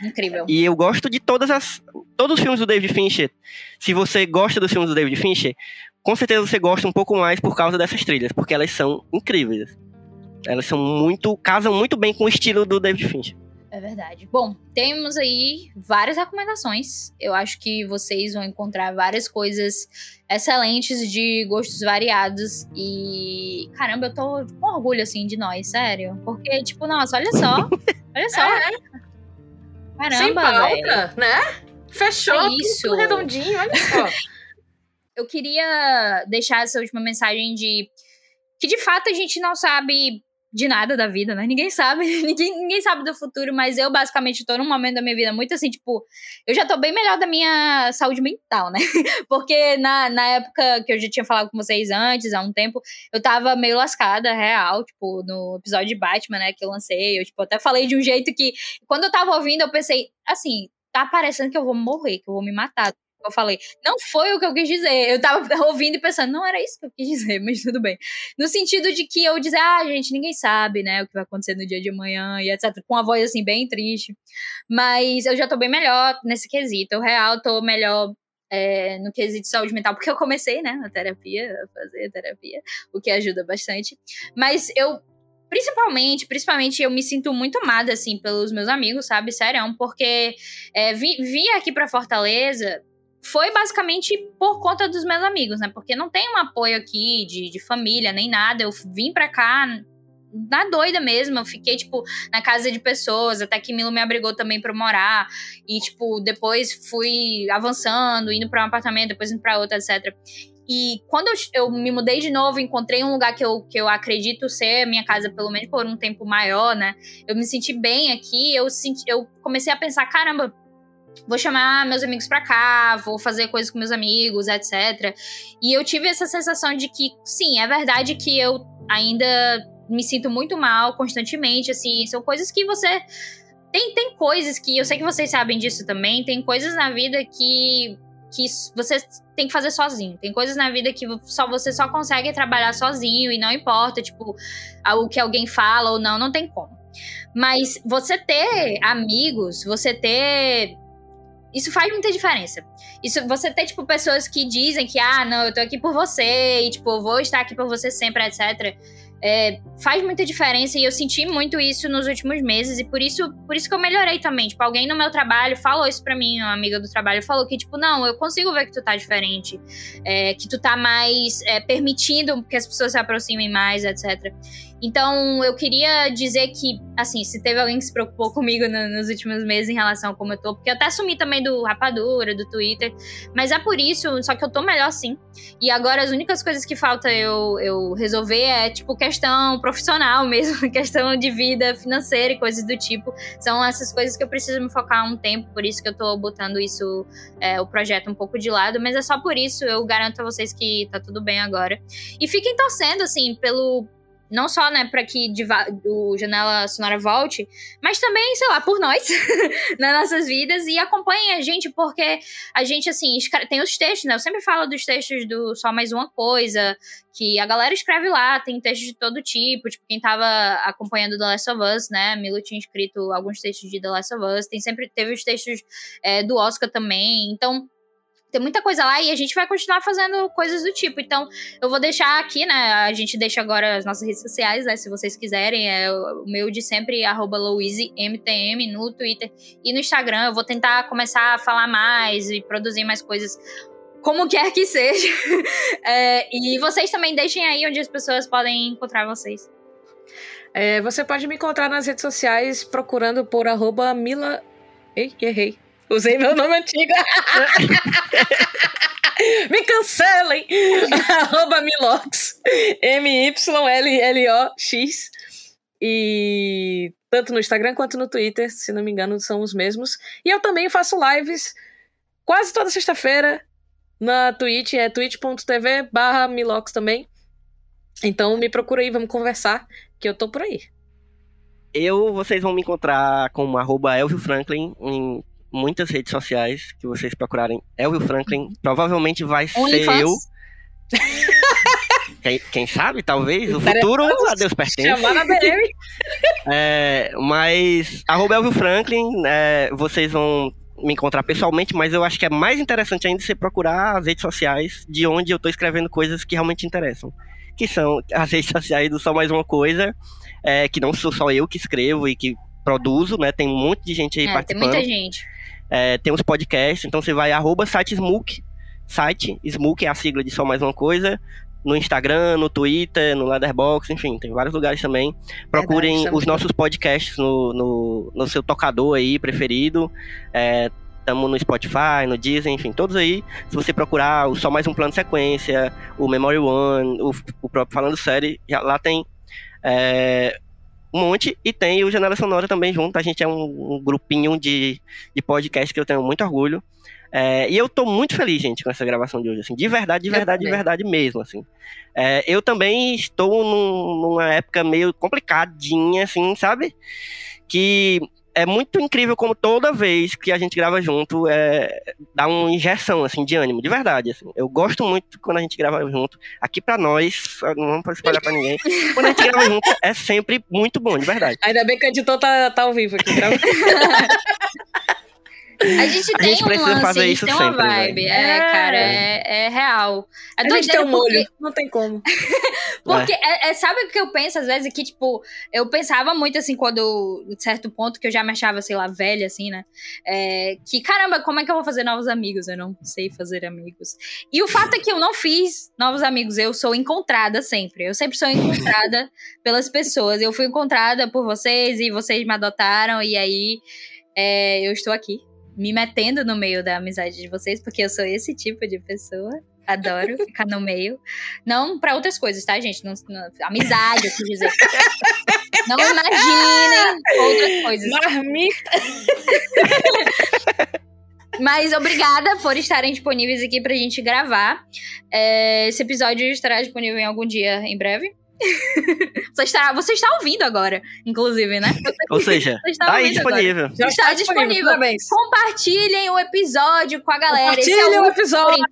Incrível. E eu gosto de todas as. Todos os filmes do David Fincher. Se você gosta dos filmes do David Fincher, com certeza você gosta um pouco mais por causa dessas trilhas, porque elas são incríveis. Elas são muito. casam muito bem com o estilo do David Fincher. É verdade. Bom, temos aí várias recomendações. Eu acho que vocês vão encontrar várias coisas excelentes de gostos variados. E caramba, eu tô com orgulho assim de nós, sério. Porque, tipo, nossa, olha só. Olha só. É. Caramba, Sem pauta, né? Fechou é isso. tudo redondinho, olha só. eu queria deixar essa última mensagem de que de fato a gente não sabe de nada da vida, né? Ninguém sabe, ninguém, ninguém sabe do futuro, mas eu basicamente tô num momento da minha vida muito assim, tipo, eu já tô bem melhor da minha saúde mental, né? Porque na, na época que eu já tinha falado com vocês antes, há um tempo, eu tava meio lascada, real, tipo, no episódio de Batman, né, que eu lancei, eu, tipo, até falei de um jeito que, quando eu tava ouvindo, eu pensei, assim, tá parecendo que eu vou morrer, que eu vou me matar eu falei. Não foi o que eu quis dizer. Eu tava ouvindo e pensando, não era isso que eu quis dizer, mas tudo bem. No sentido de que eu dizer, ah, gente, ninguém sabe, né, o que vai acontecer no dia de amanhã e etc. Com uma voz assim, bem triste. Mas eu já tô bem melhor nesse quesito. Eu real tô melhor é, no quesito de saúde mental, porque eu comecei, né, na terapia, a fazer terapia, o que ajuda bastante. Mas eu principalmente, principalmente eu me sinto muito amada, assim, pelos meus amigos, sabe? Sério, porque é, vi, vi aqui pra Fortaleza foi basicamente por conta dos meus amigos, né? Porque não tem um apoio aqui de, de família nem nada. Eu vim pra cá na doida mesmo. Eu fiquei, tipo, na casa de pessoas, até que Milo me abrigou também pra morar. E, tipo, depois fui avançando, indo pra um apartamento, depois indo pra outro, etc. E quando eu, eu, me mudei de novo, encontrei um lugar que eu, que eu acredito ser minha casa, pelo menos por um tempo maior, né? Eu me senti bem aqui, eu, senti, eu comecei a pensar, caramba, vou chamar meus amigos para cá, vou fazer coisas com meus amigos, etc. E eu tive essa sensação de que, sim, é verdade que eu ainda me sinto muito mal constantemente, assim, são coisas que você tem tem coisas que eu sei que vocês sabem disso também, tem coisas na vida que que você tem que fazer sozinho. Tem coisas na vida que só você só consegue trabalhar sozinho e não importa, tipo, o que alguém fala ou não, não tem como. Mas você ter amigos, você ter isso faz muita diferença. Isso, você ter, tipo, pessoas que dizem que, ah, não, eu tô aqui por você, e, tipo, vou estar aqui por você sempre, etc é, faz muita diferença e eu senti muito isso nos últimos meses e por isso, por isso que eu melhorei também. Tipo, alguém no meu trabalho falou isso pra mim, uma amiga do trabalho falou que, tipo, não, eu consigo ver que tu tá diferente, é, que tu tá mais é, permitindo que as pessoas se aproximem mais, etc. Então, eu queria dizer que, assim, se teve alguém que se preocupou comigo no, nos últimos meses em relação a como eu tô, porque eu até assumi também do Rapadura, do Twitter, mas é por isso, só que eu tô melhor sim. E agora as únicas coisas que falta eu, eu resolver é, tipo, que questão profissional mesmo, questão de vida financeira e coisas do tipo. São essas coisas que eu preciso me focar um tempo, por isso que eu tô botando isso, é, o projeto um pouco de lado, mas é só por isso, eu garanto a vocês que tá tudo bem agora. E fiquem torcendo, assim, pelo não só, né, para que o Janela Sonora volte, mas também, sei lá, por nós, nas nossas vidas e acompanhem a gente, porque a gente, assim, tem os textos, né? Eu sempre falo dos textos do Só Mais Uma Coisa, que a galera escreve lá, tem textos de todo tipo, tipo, quem tava acompanhando The Last of Us, né, Milo tinha escrito alguns textos de The Last of Us, tem sempre, teve os textos é, do Oscar também, então tem muita coisa lá e a gente vai continuar fazendo coisas do tipo. Então, eu vou deixar aqui, né? A gente deixa agora as nossas redes sociais, né? Se vocês quiserem. É o meu de sempre, arroba LouiseMTM no Twitter e no Instagram. Eu vou tentar começar a falar mais e produzir mais coisas. Como quer que seja. é, e vocês também deixem aí onde as pessoas podem encontrar vocês. É, você pode me encontrar nas redes sociais procurando por arroba Mila. Ei, errei. Usei meu nome antigo. Me cancelem! Arroba Milox. M-Y-L-L-O-X. E tanto no Instagram quanto no Twitter, se não me engano, são os mesmos. E eu também faço lives quase toda sexta-feira na Twitch, é twitch.tv barra Milox também. Então me procura aí, vamos conversar, que eu tô por aí. Eu, vocês vão me encontrar como arroba Elvio Franklin em muitas redes sociais que vocês procurarem Elvio Franklin, provavelmente vai ser eu. Quem, quem, sabe, talvez, o futuro a Deus pertence. Chamar. É, mas, arroba Elvio Franklin, é, vocês vão me encontrar pessoalmente, mas eu acho que é mais interessante ainda você procurar as redes sociais de onde eu estou escrevendo coisas que realmente interessam. Que são as redes sociais do Só Mais Uma Coisa, é, que não sou só eu que escrevo e que produzo, né? Tem um monte de gente aí é, participando. Tem muita gente. É, tem os podcasts, então você vai arroba site Smook, site, Smook é a sigla de só mais uma coisa, no Instagram, no Twitter, no Letterboxd, enfim, tem vários lugares também. Procurem Verdade, os nossos podcasts no, no, no, seu tocador aí preferido. Estamos é, no Spotify, no Disney, enfim, todos aí. Se você procurar o Só Mais Um Plano de Sequência, o Memory One, o, o próprio Falando Série, já, lá tem é, um monte, e tem o Janela Sonora também junto. A gente é um, um grupinho de, de podcast que eu tenho muito orgulho. É, e eu tô muito feliz, gente, com essa gravação de hoje, assim, de verdade, de verdade, de verdade mesmo, assim. É, eu também estou num, numa época meio complicadinha, assim, sabe? Que é muito incrível como toda vez que a gente grava junto é, dá uma injeção assim de ânimo, de verdade. Assim. Eu gosto muito quando a gente grava junto. Aqui para nós, não vamos espalhar para ninguém. Quando a gente grava junto é sempre muito bom, de verdade. Ainda bem que o editor tá, tá ao vivo aqui. A gente tem a gente um lance, fazer isso tem uma sempre, vibe. É, é, cara, é, é real. É a gente tem um molho, não tem como. porque, é. É, sabe o que eu penso às vezes? Que, tipo, eu pensava muito, assim, quando, em certo ponto, que eu já me achava, sei lá, velha, assim, né? É, que, caramba, como é que eu vou fazer novos amigos? Eu não sei fazer amigos. E o fato é que eu não fiz novos amigos, eu sou encontrada sempre. Eu sempre sou encontrada pelas pessoas. Eu fui encontrada por vocês e vocês me adotaram, e aí é, eu estou aqui me metendo no meio da amizade de vocês, porque eu sou esse tipo de pessoa. Adoro ficar no meio. Não para outras coisas, tá, gente? Não, não, amizade, eu quis dizer. Não imaginem outras coisas. Marmita! Mas obrigada por estarem disponíveis aqui pra gente gravar. É, esse episódio estará disponível em algum dia em breve. Você, está, você está ouvindo agora, inclusive, né? Ou seja, está aí disponível. Está, está disponível. disponível. Compartilhem o episódio com a galera. Compartilhem é o, o episódio.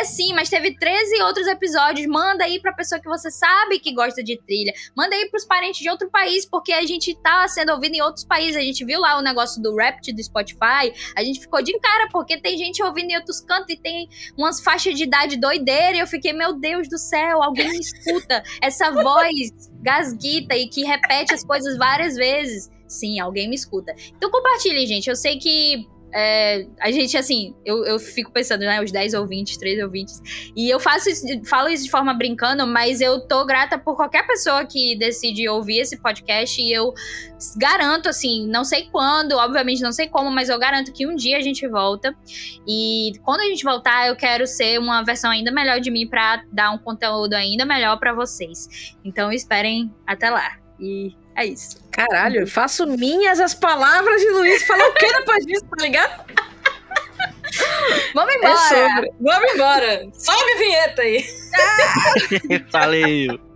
É sim, mas teve 13 outros episódios. Manda aí pra pessoa que você sabe que gosta de trilha. Manda aí pros parentes de outro país, porque a gente tá sendo ouvido em outros países. A gente viu lá o negócio do Rapt do Spotify. A gente ficou de cara, porque tem gente ouvindo em outros cantos e tem umas faixas de idade doideira. E eu fiquei, meu Deus do céu, alguém me escuta. Essa essa voz gasguita e que repete as coisas várias vezes. Sim, alguém me escuta. Então compartilhe, gente. Eu sei que é, a gente, assim, eu, eu fico pensando, né, os 10 ouvintes, 3 ouvintes, e eu faço isso, falo isso de forma brincando, mas eu tô grata por qualquer pessoa que decide ouvir esse podcast e eu garanto, assim, não sei quando, obviamente não sei como, mas eu garanto que um dia a gente volta e quando a gente voltar eu quero ser uma versão ainda melhor de mim para dar um conteúdo ainda melhor para vocês. Então esperem até lá. E é isso. Caralho, eu faço minhas as palavras de Luiz. Falar o que depois disso, tá ligado? Vamos embora. É Vamos embora. Sobe a vinheta aí. Valeu.